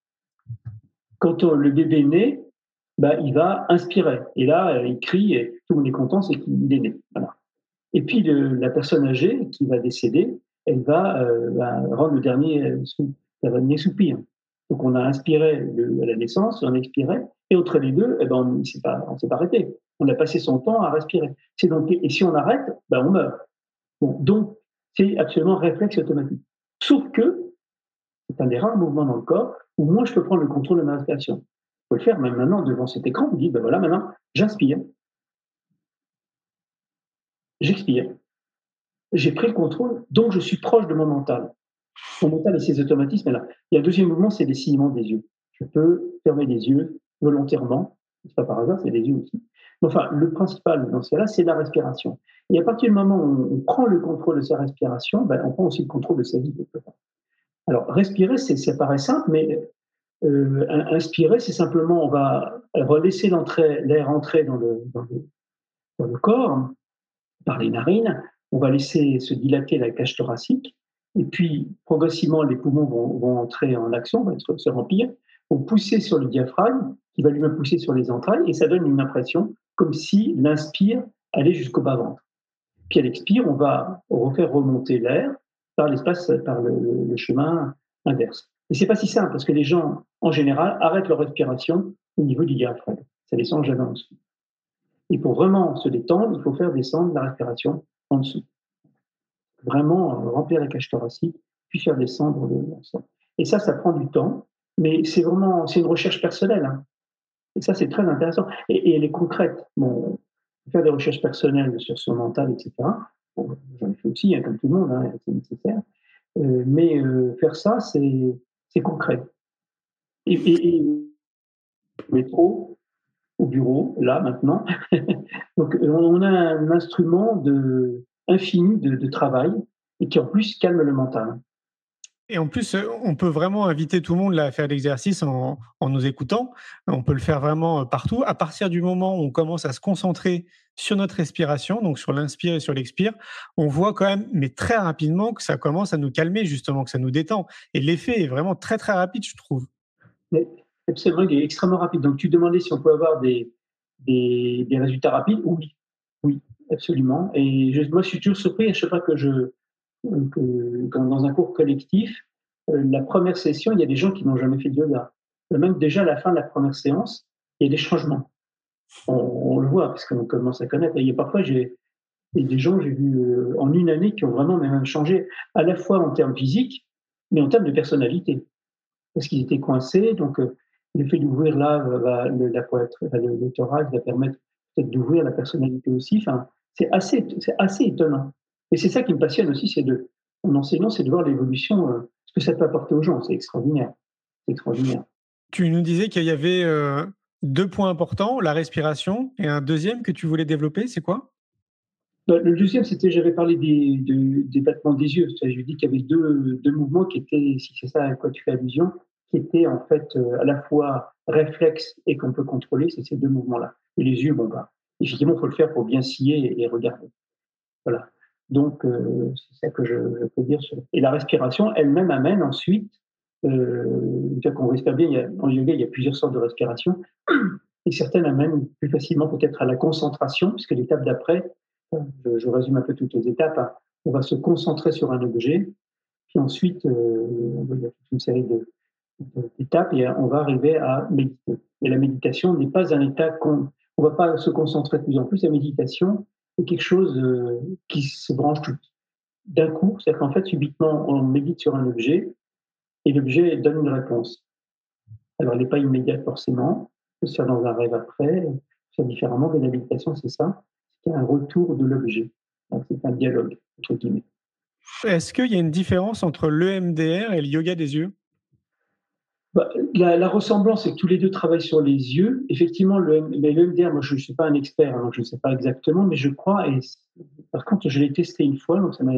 Quand le bébé naît, bah, il va inspirer. Et là, il crie et tout le monde est content, c'est qu'il est né. Et puis la personne âgée qui va décéder, elle va, euh, rendre le dernier, euh, le dernier soupir. Donc on a inspiré à la naissance, on a expiré, et entre les deux, eh ben, on ne s'est pas, arrêté. On a passé son temps à respirer. C'est donc, et si on arrête, ben, on meurt. Donc c'est absolument réflexe automatique. Sauf que c'est un des rares mouvements dans le corps où moi je peux prendre le contrôle de ma respiration. Vous pouvez le faire même maintenant devant cet écran. Vous dites, ben voilà, maintenant j'inspire, j'expire, j'ai pris le contrôle, donc je suis proche de mon mental. Mon mental et ses automatismes là. A un deuxième mouvement, c'est les des yeux. Je peux fermer les yeux volontairement, c'est pas par hasard, c'est les yeux aussi. Enfin, le principal dans ce cas-là, c'est la respiration. Et à partir du moment où on prend le contrôle de sa respiration, ben, on prend aussi le contrôle de sa vie. Alors, respirer, ça paraît simple, mais euh, inspirer, c'est simplement, on va laisser l'air entrer dans le corps par les narines, on va laisser se dilater la cage thoracique, et puis, progressivement, les poumons vont, entrer en action, vont se remplir, vont pousser sur le diaphragme, qui va lui-même pousser sur les entrailles, et ça donne une impression comme si l'inspire allait jusqu'au bas-ventre. Puis à l'expire, on va refaire remonter l'air par l'espace, par le, chemin inverse. Et c'est pas si simple, parce que les gens, en général, arrêtent leur respiration au niveau du diaphragme. Ça descend jamais en dessous. Et pour vraiment se détendre, il faut faire descendre la respiration en dessous vraiment euh, remplir la cage thoracique, puis faire descendre le Et ça, ça prend du temps, mais c'est vraiment c'est une recherche personnelle. Hein. Et ça, c'est très intéressant. Et, elle est concrète. Bon, faire des recherches personnelles sur son mental, etc. J'en ai fait aussi, hein, comme tout le monde, hein, c'est nécessaire. Euh, mais euh, faire ça, c'est concret. Et, et, et métro, au bureau, là, maintenant. Donc, on a un instrument de, infini de, travail et qui en plus calme le mental. Et en plus, euh, on peut vraiment inviter tout le monde à faire l'exercice en, nous écoutant. On peut le faire vraiment euh, partout. À partir du moment où on commence à se concentrer sur notre respiration, donc sur l'inspire et sur l'expire, on voit quand même, mais très rapidement, que ça commence à nous calmer, justement, que ça nous détend. Et l'effet est vraiment très, très rapide, je trouve. Absolument, il est extrêmement rapide. Donc, tu demandais si on peut avoir des, des, des résultats rapides. Oui, oui, absolument. Et je, moi, je suis toujours surpris à chaque fois que je, quand dans un cours collectif, euh, la première session, il y a des gens qui n'ont jamais fait de yoga. Même déjà à la fin de la première séance, il y a des changements. On, le voit parce qu'on commence à connaître. Et parfois, j'ai des gens, j'ai vu euh, en une année qui ont vraiment même changé, à la fois en termes physiques, mais en termes de personnalité. Parce qu'ils étaient coincés, donc euh, le fait d'ouvrir là, va, la poitrine, le, le thorax va permettre peut-être d'ouvrir la personnalité aussi. Enfin, c'est assez, c'est assez étonnant. Et c'est ça qui me passionne aussi, c'est de, en enseignant, c'est de voir l'évolution, euh, ce que ça peut apporter aux gens. C'est extraordinaire. C'est extraordinaire. Tu nous disais qu'il y avait euh, deux points importants, la respiration, et un deuxième que tu voulais développer, c'est quoi? Bah, Le deuxième, c'était, j'avais parlé des, des battements des yeux. Je dis qu'il y avait deux, deux, mouvements qui étaient, si c'est ça à quoi tu fais allusion, qui étaient en fait euh, à la fois réflexes et qu'on peut contrôler, c'est ces deux mouvements-là. Et les yeux, bon, bah, effectivement, il faut le faire pour bien scier et, regarder. Voilà. Donc, euh, c'est ça que je, peux dire. Et la respiration elle-même amène ensuite, euh, qu'on respire bien, en yoga, il y a plusieurs sortes de respiration, et certaines amènent plus facilement peut-être à la concentration, puisque l'étape d'après, euh, je, résume un peu toutes les étapes, hein. on va se concentrer sur un objet, puis ensuite, euh, il y a toute une série d'étapes, et on va arriver à méditer. Et la méditation n'est pas un état qu'on on ne va pas se concentrer de plus en plus. La méditation est quelque chose euh, qui se branche tout d'un coup. C'est-à-dire qu'en fait, subitement, on médite sur un objet et l'objet donne une réponse. Alors, elle n'est pas immédiate forcément, peut se dans un rêve après, faire différemment, mais la méditation, c'est ça, c'est un retour de l'objet. C'est un dialogue, entre guillemets. Est-ce qu'il y a une différence entre l'EMDR et le yoga des yeux? Bah, la, ressemblance, c'est que tous les deux travaillent sur les yeux. Effectivement, le, l'EMDR, moi je ne suis pas un expert, donc je ne sais pas exactement, mais je crois, et par contre je l'ai testé une fois, donc ça m'a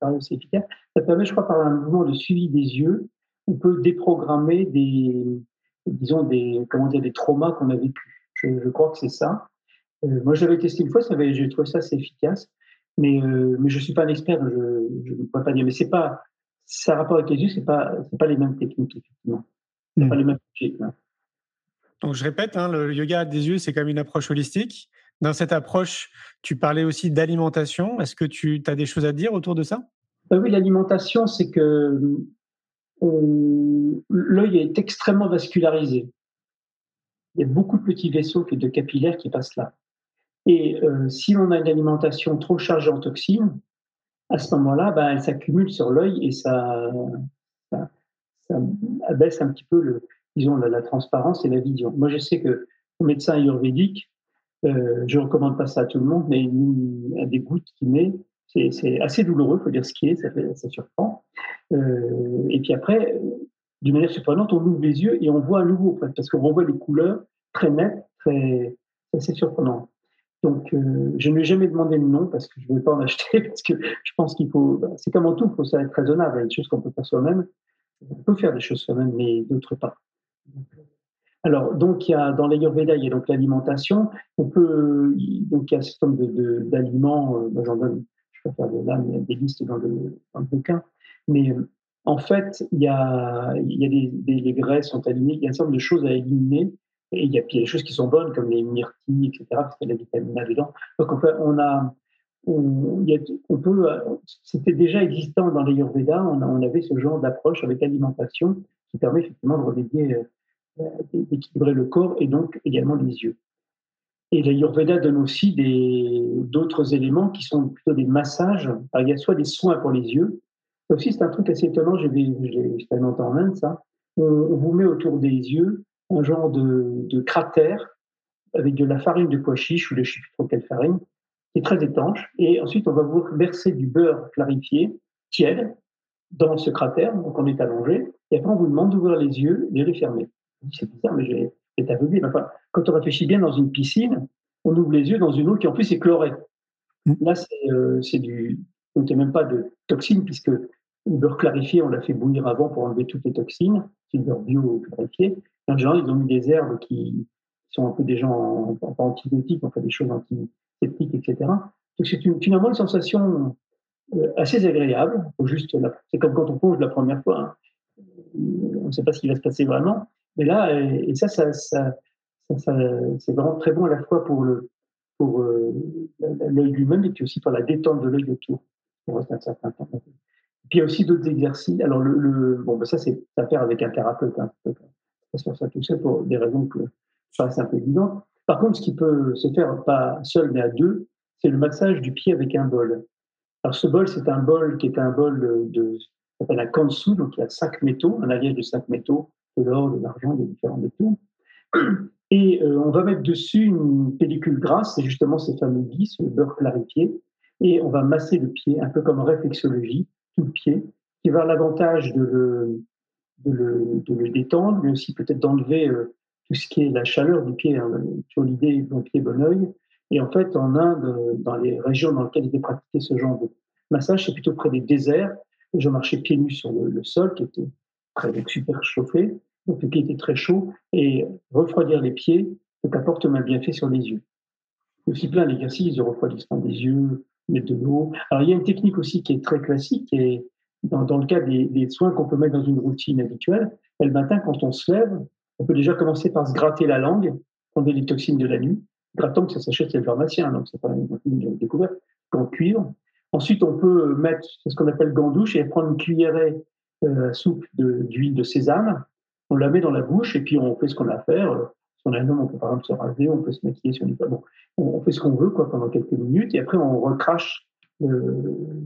paru aussi efficace, ça permet, je crois, par un mouvement de suivi des yeux, on peut déprogrammer des, disons, des, comment dire, des traumas qu'on a vécus. Je, crois que c'est ça. Euh, moi, j'avais testé une fois, j'ai trouvé ça assez efficace, mais, euh, mais je ne suis pas un expert, je ne peux pas dire. Mais c'est pas, ça rapport avec les yeux, c'est pas, c'est pas les mêmes techniques, effectivement. Pas hmm. les mêmes techniques. Hein. Donc, je répète, hein, le yoga des yeux, c'est comme une approche holistique. Dans cette approche, tu parlais aussi d'alimentation. Est-ce que tu as des choses à dire autour de ça? Bah Oui, l'alimentation, c'est que l'œil est extrêmement vascularisé. Il y a beaucoup de petits vaisseaux de capillaires qui passent là. Et euh, si on a une alimentation trop chargée en toxines, à ce moment-là, ben, elle s'accumule sur l'œil et ça, abaisse un petit peu le, disons, la, transparence et la vision. Moi, je sais que le médecin ayurvédique, euh, je recommande pas ça à tout le monde, mais il a des gouttes qu'il met, c'est assez douloureux, il faut dire ce qui est, ça, ça surprend. Euh, et puis après, d'une manière surprenante, on ouvre les yeux et on voit à nouveau, parce qu'on revoit les couleurs très nettes, très, assez surprenant. Donc, euh, je ne lui ai jamais demandé le nom parce que je ne voulais pas en acheter, parce que je pense qu'il faut, bah, c'est comme en tout, il faut ça être raisonnable. Il y a des choses qu'on peut faire soi-même. On peut faire des choses soi-même, mais d'autres pas. Alors, donc, il y a, dans l'Ayurveda, il y a donc l'alimentation. On peut, donc, il y a un certain d'aliments, euh, j'en donne, je peux faire de là, il y a des listes dans le, dans le bouquin. Mais en fait, il y a, il y a des, des, graisses sont alignées, il y a un certain nombre de choses à éliminer. Et il y a, des choses qui sont bonnes, comme les myrtilles, etc., parce qu'il y a la vitamine A dedans. Donc, en fait, on a, on, on c'était déjà existant dans l'Ayurveda, on, on avait ce genre d'approche avec l'alimentation qui permet effectivement de remédier, euh, d'équilibrer le corps et donc également les yeux. Et l'Ayurveda donne aussi d'autres éléments qui sont plutôt des massages. il y a soit des soins pour les yeux. Aussi, c'est un truc assez étonnant. J'ai longtemps en Inde, ça. On, vous met autour des yeux un genre de, de, cratère avec de la farine de pois chiche ou de je ne sais plus trop quelle farine, qui est très étanche. Et ensuite, on va vous verser du beurre clarifié, tiède, dans ce cratère. Donc, on est allongé. Et après, on vous demande d'ouvrir les yeux et de les fermer. C'est bizarre, mais j'ai été aveuglé. Enfin, quand on réfléchit bien dans une piscine, on ouvre les yeux dans une eau qui en plus est chlorée. Mm. Là, euh, c'est du. On n'est même pas de toxines, puisque le beurre clarifié, on l'a fait bouillir avant pour enlever toutes les toxines. C'est du beurre bio clarifié. en général, ils ont mis des herbes qui sont un peu des gens en, antibiotiques, on fait des choses antiseptiques, etc. Donc, c'est finalement une sensation euh, assez agréable. Juste c'est comme quand on plonge la première fois. Hein. On ne sait pas ce qui va se passer vraiment. Mais là, et ça, c'est vraiment très bon à la fois pour le euh, l'œil lui-même et puis aussi pour la détente de l'œil autour. Puis il y a aussi d'autres exercices. Alors bon, ben ça c'est à faire avec un thérapeute. Hein. Pas faire ça tout seul pour des raisons que je c'est un peu évident. Par contre, ce qui peut se faire pas seul mais à deux, c'est le massage du pied avec un bol. Alors ce bol, c'est un bol qui est un bol de, s'appelle un kansu, donc il y a cinq métaux, un alliage de cinq métaux, de l'or, de l'argent, de différents métaux. Et euh, on va mettre dessus une pellicule grasse, c'est justement ces fameux gis, le beurre clarifié, et on va masser le pied, un peu comme en réflexologie, tout le pied, qui va avoir l'avantage de le, détendre, mais aussi peut-être d'enlever euh, tout ce qui est la chaleur du pied, hein, l'idée bon pied, bon oeil. Et en fait, en Inde, dans les régions dans lesquelles est pratiqué ce genre de massage, c'est plutôt près des déserts. je marchais pieds nus sur le, sol, qui était très super chauffé donc le pied était très chaud, et refroidir les pieds, ça apporte un bienfait sur les yeux. Aussi plein d'exercices de refroidissement des yeux, mettre de l'eau. Alors il y a une technique aussi qui est très classique, et dans, dans le cas des, des soins qu'on peut mettre dans une routine habituelle, le matin quand on se lève, on peut déjà commencer par se gratter la langue, prendre les toxines de la nuit. Grattant que ça s'achète chez le pharmacien, donc c'est pas une, découverte, en cuivre. Ensuite, on peut mettre ce qu'on appelle gandouche et prendre une cuillerée euh, soupe d'huile de, sésame on la met dans la bouche et puis on fait ce qu'on a à faire. Si on a un homme, on peut par exemple se raser, on peut se maquiller si on n'est pas bon. On fait ce qu'on veut quoi, pendant quelques minutes et après on recrache euh,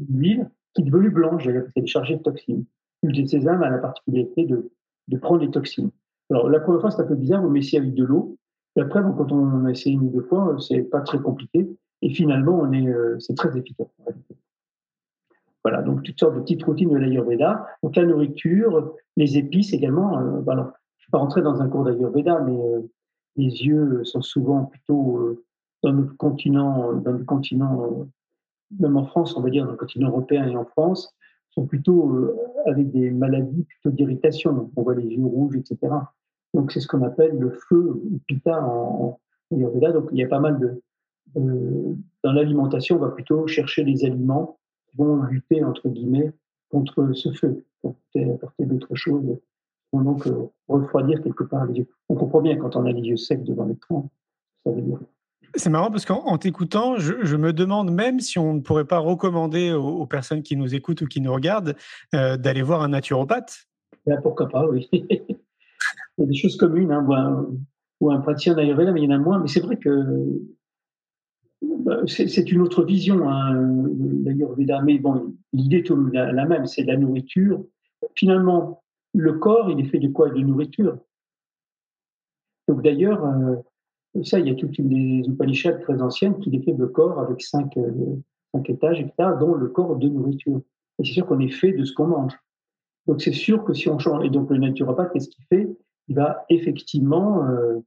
l'huile qui devient blanche, c'est chargée de toxines. L'huile de sésame a la particularité de, de prendre les toxines. Alors la première fois c'est un peu bizarre, vous mettez avec de l'eau Et après, quand on a essayé une ou deux fois, c'est pas très compliqué. Et finalement, on est, c'est très efficace. Voilà, donc toutes sortes de petites routines de l'Ayurveda. Donc la nourriture, les épices également. Euh, je ne vais pas rentrer dans un cours d'Ayurveda, mais euh, les yeux sont souvent plutôt euh, dans notre continent, dans le continent, même en France, on va dire, dans le continent européen et en France, sont plutôt avec des maladies plutôt d'irritation. On voit les yeux rouges, etc. Donc c'est ce qu'on appelle le feu pita en, Ayurveda. Donc il y a pas mal de dans l'alimentation, on va plutôt chercher les aliments vont lutter, entre guillemets, contre ce feu, pour apporter d'autres choses, vont donc euh, refroidir quelque part les yeux. On comprend bien quand on a les yeux secs devant l'écran, ça veut dire. C'est marrant parce qu'en t'écoutant, je, me demande même si on ne pourrait pas recommander aux, personnes qui nous écoutent ou qui nous regardent euh, d'aller voir un naturopathe. Ben, pourquoi pas, oui. il y a des choses communes, hein, ou, un, praticien d'Ayurveda, mais il y en a moins. Mais c'est vrai que bah, c'est une autre vision, hein, mais bon, l'idée est la, la même, c'est la nourriture. Finalement, le corps, il est fait de quoi? De nourriture. Donc d'ailleurs, euh, ça, il y a toute une des Upanishads très anciennes qui décrivent le corps avec cinq, euh, cinq étages, etc., dont le corps de nourriture. Et c'est sûr qu'on est fait de ce qu'on mange. Donc c'est sûr que si on change, et donc le naturopathe, qu'est-ce qu'il fait? Il va effectivement euh,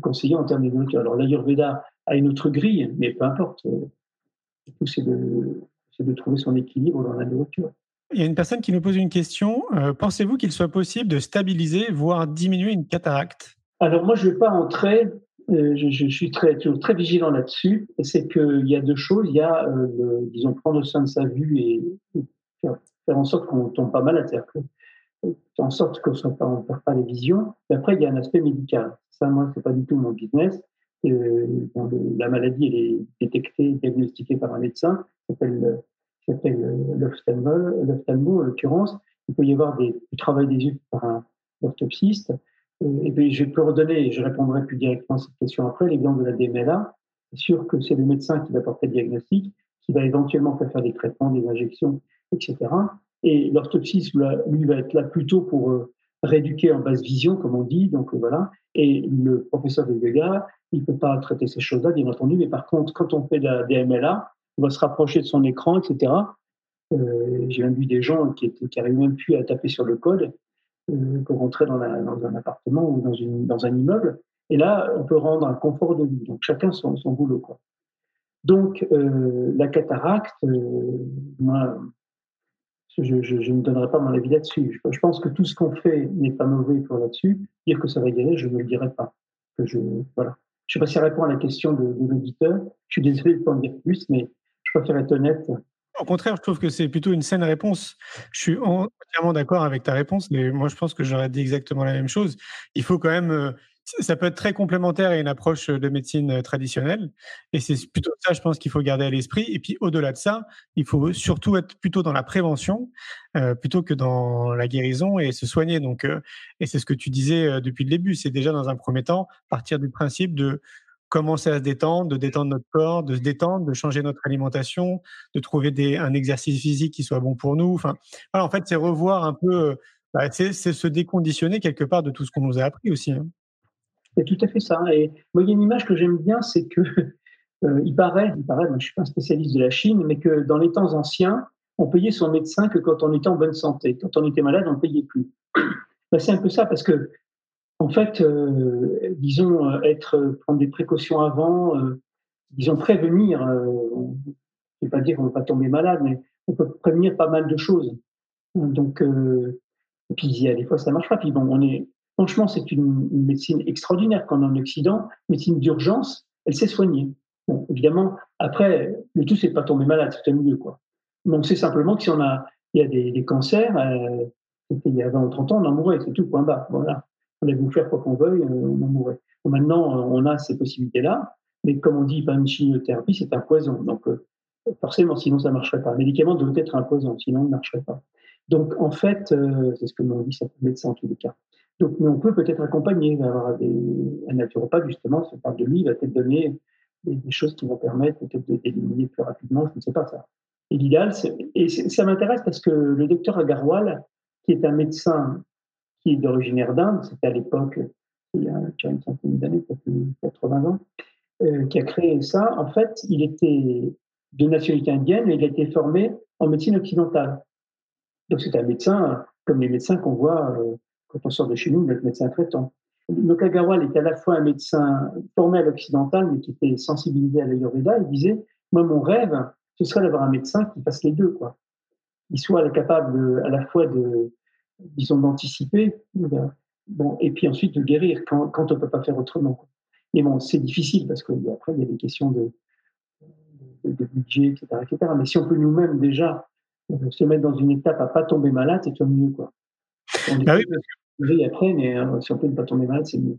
conseiller en termes de nourriture. Alors l'Ayurveda a une autre grille, mais peu importe. Tout c'est de, de, trouver son équilibre dans la nourriture. Il y a une personne qui nous pose une question. Euh, pensez-vous qu'il soit possible de stabiliser, voire diminuer une cataracte? Alors moi, je ne vais pas entrer. Euh, je, suis très, toujours très vigilant là-dessus. C'est qu'il y a deux choses. Il y a, euh, disons, prendre soin de sa vue et, faire, en sorte qu'on ne tombe pas malade, c'est-à-dire faire en sorte qu'on ne perd pas les visions. Et après, il y a un aspect médical. Ça, moi, c'est pas du tout mon business. Euh, la maladie elle est détectée, diagnostiquée par un médecin, qui s'appelle l'ophtalmo en l'occurrence. Il peut y avoir du travail des yeux par un orthopsiste. Euh, et puis je peux redonner, je répondrai plus directement à cette question après, l'exemple de la DMLA. C'est sûr que c'est le médecin qui va porter le diagnostic, qui va éventuellement faire des traitements, des injections, etc. Et l'orthopsiste, lui, va être là plutôt pour euh, rééduquer en basse vision, comme on dit. Donc voilà. Et le professeur de yoga, il ne peut pas traiter ces choses-là, bien entendu. Mais par contre, quand on fait de la DMLA, on va se rapprocher de son écran, etc. Euh, J'ai même vu des gens qui, n'arrivent même plus à taper sur le code euh, pour rentrer dans, un appartement ou dans, un immeuble. Et là, on peut rendre un confort de vie. Donc chacun son, boulot. Quoi. Donc euh, la cataracte, euh, moi, je, ne donnerai pas mon avis là-dessus. Je, pense que tout ce qu'on fait n'est pas mauvais pour là-dessus. Dire que ça va guérir, je ne le dirai pas. Que je, voilà. Je ne sais pas si ça répond à la question de, l'auditeur. Je suis désolé de ne pas en dire plus, mais je préfère être honnête. Au contraire, je trouve que c'est plutôt une saine réponse. Je suis entièrement d'accord avec ta réponse, mais moi, je pense que j'aurais dit exactement la même chose. Il faut quand même euh, ça peut être très complémentaire à une approche de médecine euh, traditionnelle. Et c'est plutôt ça, je pense, qu'il faut garder à l'esprit. Et puis, au-delà de ça, il faut surtout être plutôt dans la prévention euh, plutôt que dans la guérison et se soigner. Donc, euh, et c'est ce que tu disais depuis le début. C'est déjà, dans un premier temps, partir du principe de commencer à se détendre, de détendre notre corps, de se détendre, de changer notre alimentation, de trouver un exercice physique qui soit bon pour nous. Enfin, en fait, c'est revoir un peu, bah, c'est se déconditionner quelque part de tout ce qu'on nous a appris aussi. Hein. C'est tout à fait ça. Et moi, il y a une image que j'aime bien, c'est que euh, il paraît, il paraît, moi, je suis pas un spécialiste de la Chine, mais que dans les temps anciens, on payait son médecin que quand on était en bonne santé. Quand on était malade, on ne payait plus. Ben, c'est un peu ça parce que, en fait, euh, disons, euh, être, prendre des précautions avant, disons, prévenir, je ne vais pas dire qu'on ne va pas tomber malade, mais on peut prévenir pas mal de choses. Donc, et puis, il y a des fois, ça marche pas. Puis bon, on est, Franchement, c'est une, médecine extraordinaire qu'on a en Occident, médecine d'urgence, elle s'est soignée. Bon, évidemment, après, le tout, c'est pas tomber malade, c'est mieux, quoi. Donc, c'est simplement que si on a, il y a des, cancers, euh, il y a 20 ou 30 ans, on en mourrait, c'est tout, point bas. Voilà. On a vous faire quoi qu'on veuille, euh, on en mourrait. maintenant, euh, on a ces possibilités-là, mais comme on dit, pas une chimiothérapie, c'est un poison. Donc, forcément, sinon, ça ne marcherait pas. Le médicament doit être un poison, sinon, il ne marcherait pas. Donc, en fait, c'est ce que m'ont dit certains médecins en tous les cas. Donc, mais on peut peut-être accompagner vers des, un naturopathe, justement, on parle de lui, il va peut-être donner des, choses qui vont permettre peut-être d'éliminer plus rapidement, je ne sais pas ça. Et l'idéal, et ça m'intéresse parce que le docteur Agarwal, qui est un médecin qui est d'origine d'Inde, c'était à l'époque, il y a une centaine d'années, peut-être 80 ans, euh, qui a créé ça. En fait, il était de nationalité indienne et il a été formé en médecine occidentale. Donc c'est un médecin, comme les médecins qu'on voit euh, quand on sort de chez nous, notre médecin traitant. Donc Agarwal était à la fois un médecin formé à l'occidental, mais qui était sensibilisé à l'Ayurveda. Il disait, moi, mon rêve, ce serait d'avoir un médecin qui fasse les deux, quoi. Il soit capable à la fois de, disons, d'anticiper, bon, et puis ensuite de guérir quand, quand on ne peut pas faire autrement. Mais bon, c'est difficile parce qu'après, il y a des questions de, de, budget, etc., etc. Mais si on peut nous-mêmes déjà euh, se mettre dans une étape à pas tomber malade, c'est toujours mieux, quoi. On bah oui, après, mais euh, si on peut ne pas tomber malade, c'est mieux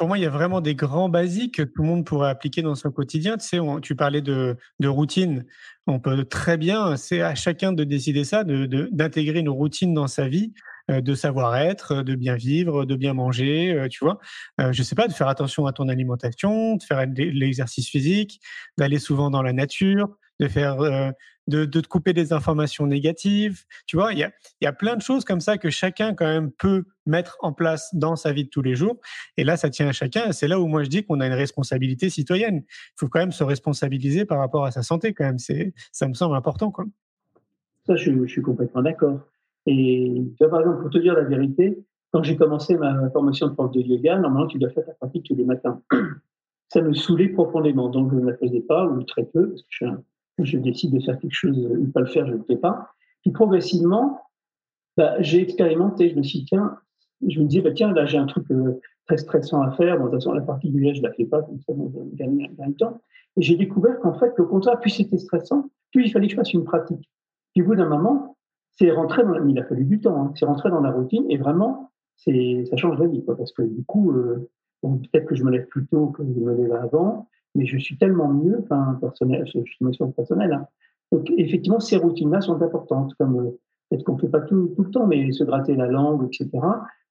pour moi, il y a vraiment des grands basiques que tout le monde pourrait appliquer dans son quotidien. Tu sais, tu parlais de, de, routine. On peut très bien, c'est à chacun de décider ça, d'intégrer de, une routine dans sa vie, euh, de savoir-être, de bien vivre, de bien manger, euh, tu vois. Euh, je sais pas, de faire attention à ton alimentation, de faire l'exercice physique, d'aller souvent dans la nature, de faire, euh, de, de, te couper des informations négatives. Tu vois, il y a, y a plein de choses comme ça que chacun quand même peut mettre en place dans sa vie de tous les jours. Et là, ça tient à chacun. C'est là où moi je dis qu'on a une responsabilité citoyenne. Il faut quand même se responsabiliser par rapport à sa santé quand même. C'est, ça me semble important, quoi. Ça, je, suis complètement d'accord. Et tu vois, par exemple, pour te dire la vérité, quand j'ai commencé ma formation de prof de yoga, normalement, tu dois faire ta pratique tous les matins. Ça me saoulait profondément, donc je ne la faisais pas, ou très peu, parce que je suis je décide de faire quelque chose ou pas le faire, je ne le fais pas. Puis progressivement, bah, j'ai expérimenté. Je me suis dit, tiens, je me disais, bah, tiens, là, j'ai un truc euh, très stressant à faire. Bon, de toute façon, la partie du je ne la fais pas, comme ça, je gagne un temps. Et j'ai découvert qu'en fait, au contraire, plus c'était stressant, plus il fallait que je fasse une pratique. Puis au bout d'un moment, c'est rentré dans il a fallu du temps, hein, c'est rentré dans la routine et vraiment, ça change la vie, parce que du coup, euh, peut-être que je me lève plus tôt que je me lève avant, mais je suis tellement mieux, enfin, personnel, je suis notion personnelle. Hein. Donc, effectivement, ces routines-là sont importantes, comme euh, peut-être qu'on ne fait pas tout, le temps, mais se gratter la langue, etc.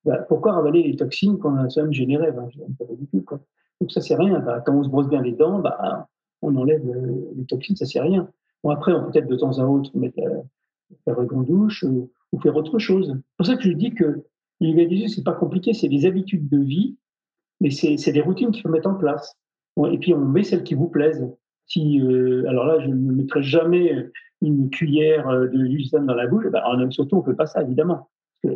Bah, pourquoi ravaler les toxines qu'on a soi-même générées? Ben, pas du tout, quoi. Donc, ça, c'est rien. Bah, quand on se brosse bien les dents, on enlève euh, les toxines, ça, c'est rien. Bon, après, on peut peut-être de temps à autre euh, faire une douche ou, faire autre chose. C'est pour ça que je dis que l'IVDG, c'est pas compliqué, c'est des habitudes de vie, mais c'est des routines qu'il faut mettre en place et puis on met celles qui vous plaisent. Si, euh, alors là, je ne mettrai jamais une cuillère euh, de l'huile dans la bouche. Ben, en homme surtout, on ne fait pas ça, évidemment.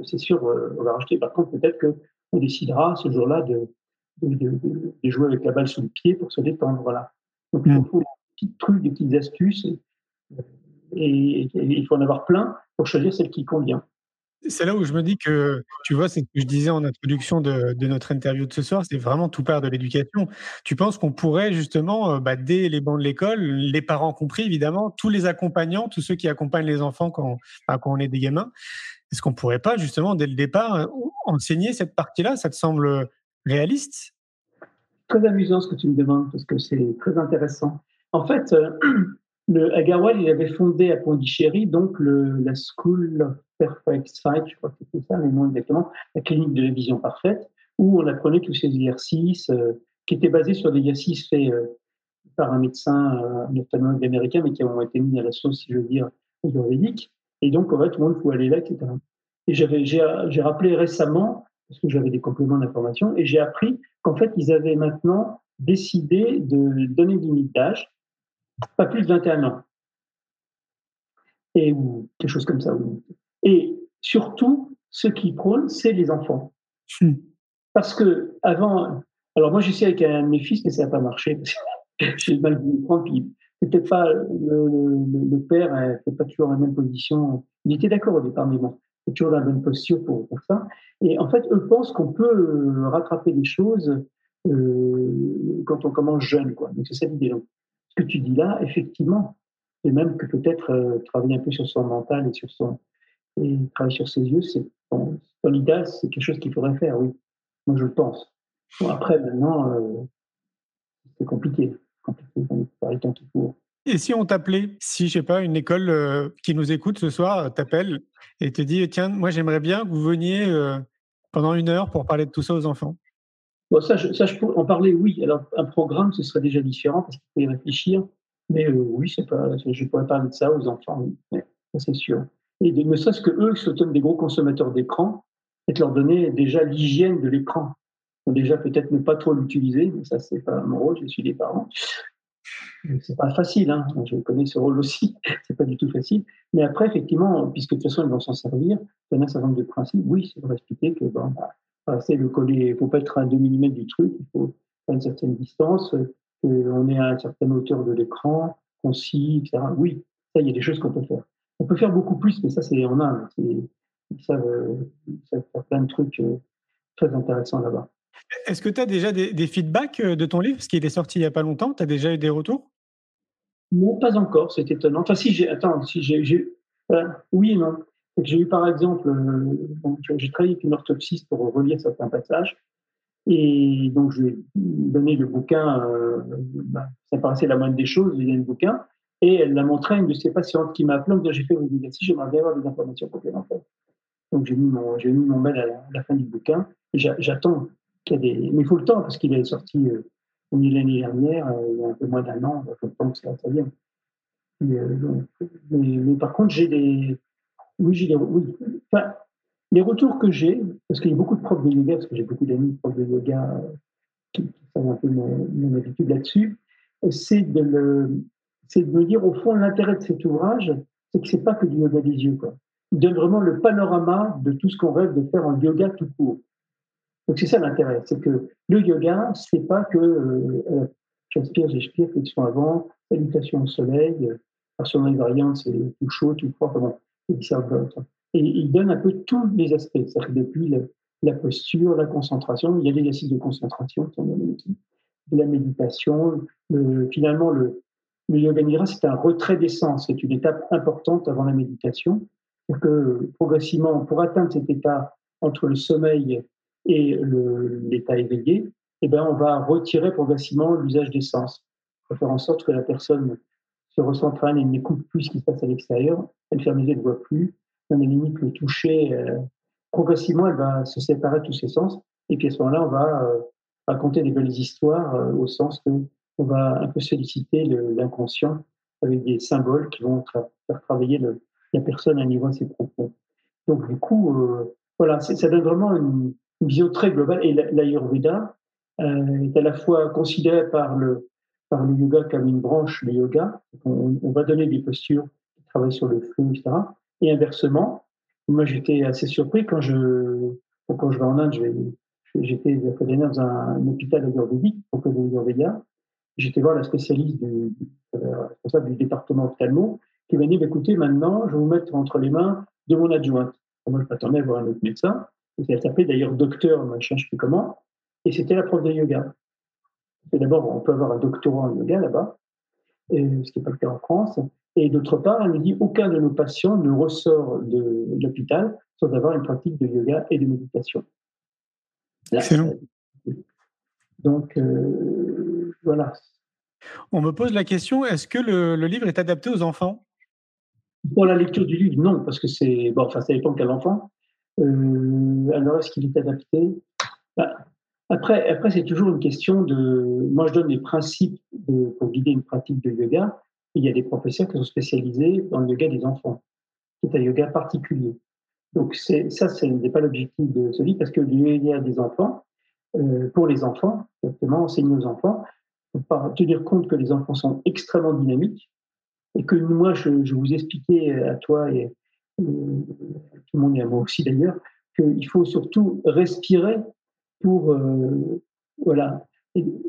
C'est sûr, euh, on va racheter. Par contre, peut-être qu'on décidera ce jour-là de, de, de, jouer avec la balle sous le pied pour se détendre. Voilà. Donc, il faut mm. des petits trucs, des petites astuces. et, il faut en avoir plein pour choisir celle qui convient. C'est là où je me dis que, tu vois, c'est ce que je disais en introduction de, notre interview de ce soir, c'est vraiment tout part de l'éducation. Tu penses qu'on pourrait justement, euh, bah, dès les bancs de l'école, les parents compris évidemment, tous les accompagnants, tous ceux qui accompagnent les enfants quand, quand on est des gamins, est-ce qu'on pourrait pas justement dès le départ euh, enseigner cette partie-là? Ça te semble réaliste? Très amusant ce que tu me demandes parce que c'est très intéressant. En fait, euh, le Agarwal, il avait fondé à Pondichéry donc la School of Perfect Sight, je crois que c'est ça, mais non exactement, la clinique de la vision parfaite, où on apprenait tous ces exercices euh, qui étaient basés sur des exercices faits euh, par un médecin, euh, notamment américain, mais qui ont été mis à la sauce, si je veux dire, ayurvédique. Et donc, en fait, tout le monde pouvait aller là, etc. Et j'ai, j'ai rappelé récemment, parce que j'avais des compléments d'information, et j'ai appris qu'en fait, ils avaient maintenant décidé de donner une limite d'âge pas plus de 21 ans. Et, ou quelque chose comme ça. Et surtout, ce qui prône, c'est les enfants. Hmm. Parce que avant, alors moi j'essaie avec un de mes fils, mais ça n'a pas marché. J'ai mal voulu prendre. peut-être pas le, père n'est pas toujours dans la même position. Il était d'accord au départ, mais bon, c'est toujours dans la même posture pour, pour ça. Et en fait, eux pensent qu'on peut euh, rattraper des choses euh, quand on commence jeune, quoi. Donc c'est ça l'idée ce que tu dis là, effectivement, et même que peut-être euh, travailler un peu sur son mental et sur son et travailler sur ses yeux, c'est bon, dans c'est quelque chose qu'il faudrait faire, oui. Moi, je le pense. après, maintenant, euh, c'est compliqué. Et si on t'appelait, si je sais pas, une école euh, qui nous écoute ce soir t'appelle et te dit tiens, moi j'aimerais bien que vous veniez pendant une heure pour parler de tout ça aux enfants ça, je, ça, je pourrais en parler, oui. Alors, un programme, ce serait déjà différent parce qu'il faut y réfléchir. Mais euh, oui, c'est pas, je pourrais parler de ça aux enfants, oui. ça c'est sûr. Et de, ne serait-ce que eux, qui sont des gros consommateurs d'écran, et de leur donner déjà l'hygiène de l'écran. déjà peut-être ne pas trop l'utiliser, mais ça c'est pas mon rôle, je suis des parents. C'est pas facile, hein. je connais ce rôle aussi, c'est pas du tout facile. Mais après, effectivement, puisque de toute façon ils vont s'en servir, il y a un certain nombre de principes. Oui, c'est pour expliquer que bon, bah, c'est le coller, il faut pas être à 2 mm du truc, il faut à une certaine distance, qu'on est à une certaine hauteur de l'écran, concis, etc. Oui, ça, il y a des choses qu'on peut faire. On peut faire beaucoup plus, mais ça, c'est en Inde. Ça, ça faire plein de trucs euh, très intéressants là-bas. Est-ce que tu as déjà des, feedbacks euh, de ton livre, parce qu'il est sorti il n'y a pas longtemps Tu as déjà eu des retours? Non, pas encore, c'est étonnant. Enfin, si j'ai. Attends, si j'ai. Euh, oui et non. J'ai eu par exemple. j'ai travaillé avec une orthopsiste pour relire certains passages. Et donc, je lui ai donné le bouquin, bah, ça paraissait la moindre des choses, j'ai donné le bouquin. Et elle l'a montré à une de ses patientes qui m'a appelé J'ai fait vos si j'aimerais avoir des informations complémentaires. Donc j'ai mis, mon, mis mon mail à la, fin du bouquin. J'attends qu'il y ait des. Mais il faut le temps, parce qu'il est sorti euh, au milieu de l'année dernière, euh, il y a un peu moins d'un an, il faut le temps que ça, ça vienne. Euh, mais, par contre, j'ai des. Oui, des. Oui. Enfin, les retours que j'ai, parce qu'il y a beaucoup de profs de yoga, parce que j'ai beaucoup d'amis profs de yoga qui, savent un peu mon, habitude là-dessus, c'est de le c'est de me dire, au fond, l'intérêt de cet ouvrage, c'est que c'est pas que du yoga des yeux. Quoi. Il donne vraiment le panorama de tout ce qu'on rêve de faire en yoga tout court. Donc c'est ça l'intérêt, c'est que le yoga, c'est pas que euh, euh j'inspire, j'expire, flexion avant, salutation au soleil, euh, sur les variantes, c'est tout chaud, tout froid, Et il donne un peu tous les aspects, c'est-à-dire depuis la posture, la concentration, il y a des exercices de concentration, la méditation, finalement le, le yoga nidra, c'est un retrait des sens, c'est une étape importante avant la méditation, pour que progressivement, pour atteindre cet état entre le sommeil et l'état éveillé, eh ben, on va retirer progressivement l'usage des sens, pour faire en sorte que la personne se recentre et n'écoute plus ce qui se passe à l'extérieur, elle ferme les yeux, ne voit plus, même à limite le toucher, euh, progressivement, elle va se séparer de tous ses sens, et puis à ce moment-là, on va euh, raconter des belles histoires euh, au sens que on va un peu solliciter l'inconscient avec des symboles qui vont faire travailler la personne à un niveau assez profond. Donc, du coup, voilà, ça donne vraiment une, vision très globale. Et l'Ayurveda est à la fois considéré par le, par le yoga comme une branche du yoga. On, va donner des postures qui travaillent sur le flou, etc. Et inversement, moi, j'étais assez surpris quand je, quand je vais en Inde, j'étais dans un, un hôpital ayurvédique, pour que de l'Ayurveda. J'étais voir la spécialiste du, euh, responsable du département ophtalmo qui m'a dit bah, écoutez, maintenant, je vais vous mettre entre les mains de mon adjointe. Moi, je m'attendais à voir un autre médecin. Et elle s'appelait d'ailleurs docteur, machin, je ne sais plus comment. Et c'était la prof de yoga. Et d'abord, on peut avoir un doctorat en yoga là-bas, ce qui n'est pas le cas en France. Et d'autre part, elle me dit aucun de nos patients ne ressort de, l'hôpital sans avoir une pratique de yoga et de méditation. Excellent. Donc, euh, voilà. On me pose la question est-ce que le, livre est adapté aux enfants? Pour la lecture du livre, non, parce que c'est. Bon, enfin, ça dépend quel enfant. Euh, alors, est-ce qu'il est adapté? Bah, Après, après c'est toujours une question de. Moi, je donne des principes pour guider une pratique de yoga. Il y a des professeurs qui sont spécialisés dans le yoga des enfants, C'est un yoga particulier. Donc, ça, ce n'est pas l'objectif de ce livre, parce que le yoga des enfants, euh, pour les enfants, exactement, enseigner aux enfants, pour tenir compte que les enfants sont extrêmement dynamiques et que moi, je, vous expliquais à toi et, tout le monde et à moi aussi d'ailleurs, qu'il faut surtout respirer pour. Euh, voilà.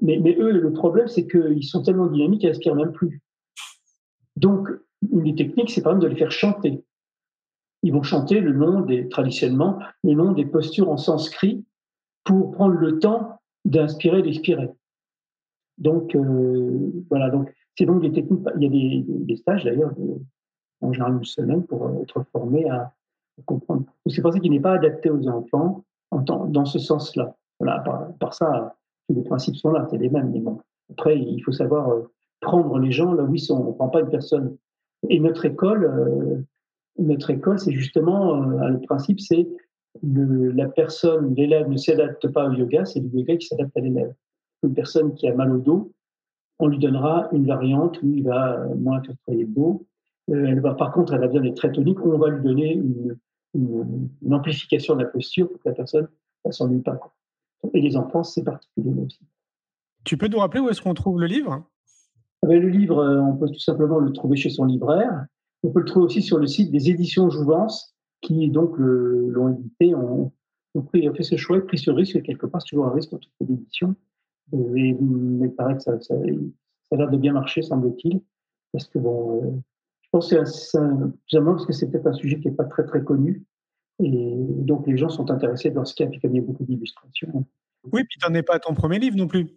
mais, eux, le problème, c'est qu'ils sont tellement dynamiques ne respirent même plus. Donc, une des techniques, c'est par exemple de les faire chanter. Ils vont chanter le nom des, traditionnellement, le nom des postures en sanskrit pour prendre le temps d'inspirer d'expirer. Donc, euh, voilà, donc c'est donc des techniques. Il y a des, stages d'ailleurs, en général une semaine, pour euh, être formé à, comprendre. C'est pour ça qu'il n'est pas adapté aux enfants en dans ce sens-là. Voilà, par, ça, tous les principes sont là, c'est les mêmes. Mais bon, après, il faut savoir euh, prendre les gens là où ils sont. On ne prend pas une personne. Et notre école, notre école, c'est justement le principe, c'est la personne, l'élève ne s'adapte pas au yoga, c'est le yoga qui s'adapte à l'élève. Une personne qui a mal au dos, on lui donnera une variante où il va moins travailler le dos. Euh, elle va, par contre, elle a besoin d'être très tonique, on va lui donner une, amplification de la posture pour que la personne ne s'ennuie pas. Et les enfants, c'est particulier aussi. Tu peux nous rappeler où est-ce qu'on trouve le livre? Ah ben, Le livre, euh, on peut tout simplement le trouver chez son libraire. On peut le trouver aussi sur le site des éditions Jouvence, qui donc l'ont édité. On, on, fait ce choix, pris ce risque, quelque part, c'est toujours un risque en toute édition. Euh, et, mais il paraît que ça, ça, a l'air de bien marcher, semble-t-il. Parce que bon, euh, je pense que c'est parce que c'est peut-être un sujet qui n'est pas très très connu. Et donc les gens sont intéressés dans ce cas, puis comme il y a beaucoup d'illustrations. Oui, puis tu n'en es pas à ton premier livre non plus.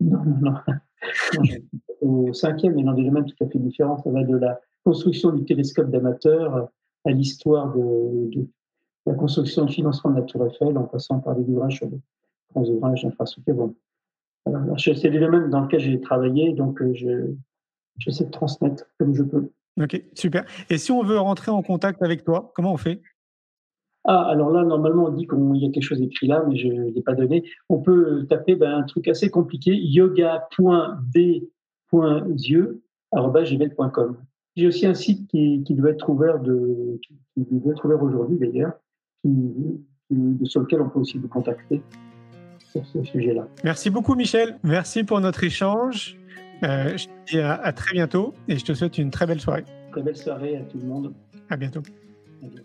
Non, non, non. au cinquième, mais dans des domaines tout à fait différents. Ça va de la construction du télescope d'amateur à l'histoire de, la construction de financement de la Tour Eiffel, en passant par des ouvrages sur les grands ouvrages d'infrastructure. Bon. C'est des domaines dans lesquels j'ai travaillé, donc euh, je, j'essaie de transmettre comme je peux. Ok, super. Et si on veut rentrer en contact avec toi, comment on fait? Ah, alors là, normalement, on dit qu'il y a quelque chose écrit là, mais je ne l'ai pas donné. On peut taper ben, un truc assez compliqué, yoga.d.yeux.gmail.com. J'ai aussi un site qui, qui, doit être ouvert de, qui, doit être ouvert aujourd'hui d'ailleurs, sur lequel on peut aussi vous contacter sur ce sujet-là. Merci beaucoup, Michel. Merci pour notre échange. Euh, je te dis à, à, très bientôt et je te souhaite une très belle soirée. Très belle soirée à tout le monde. À bientôt. À bientôt.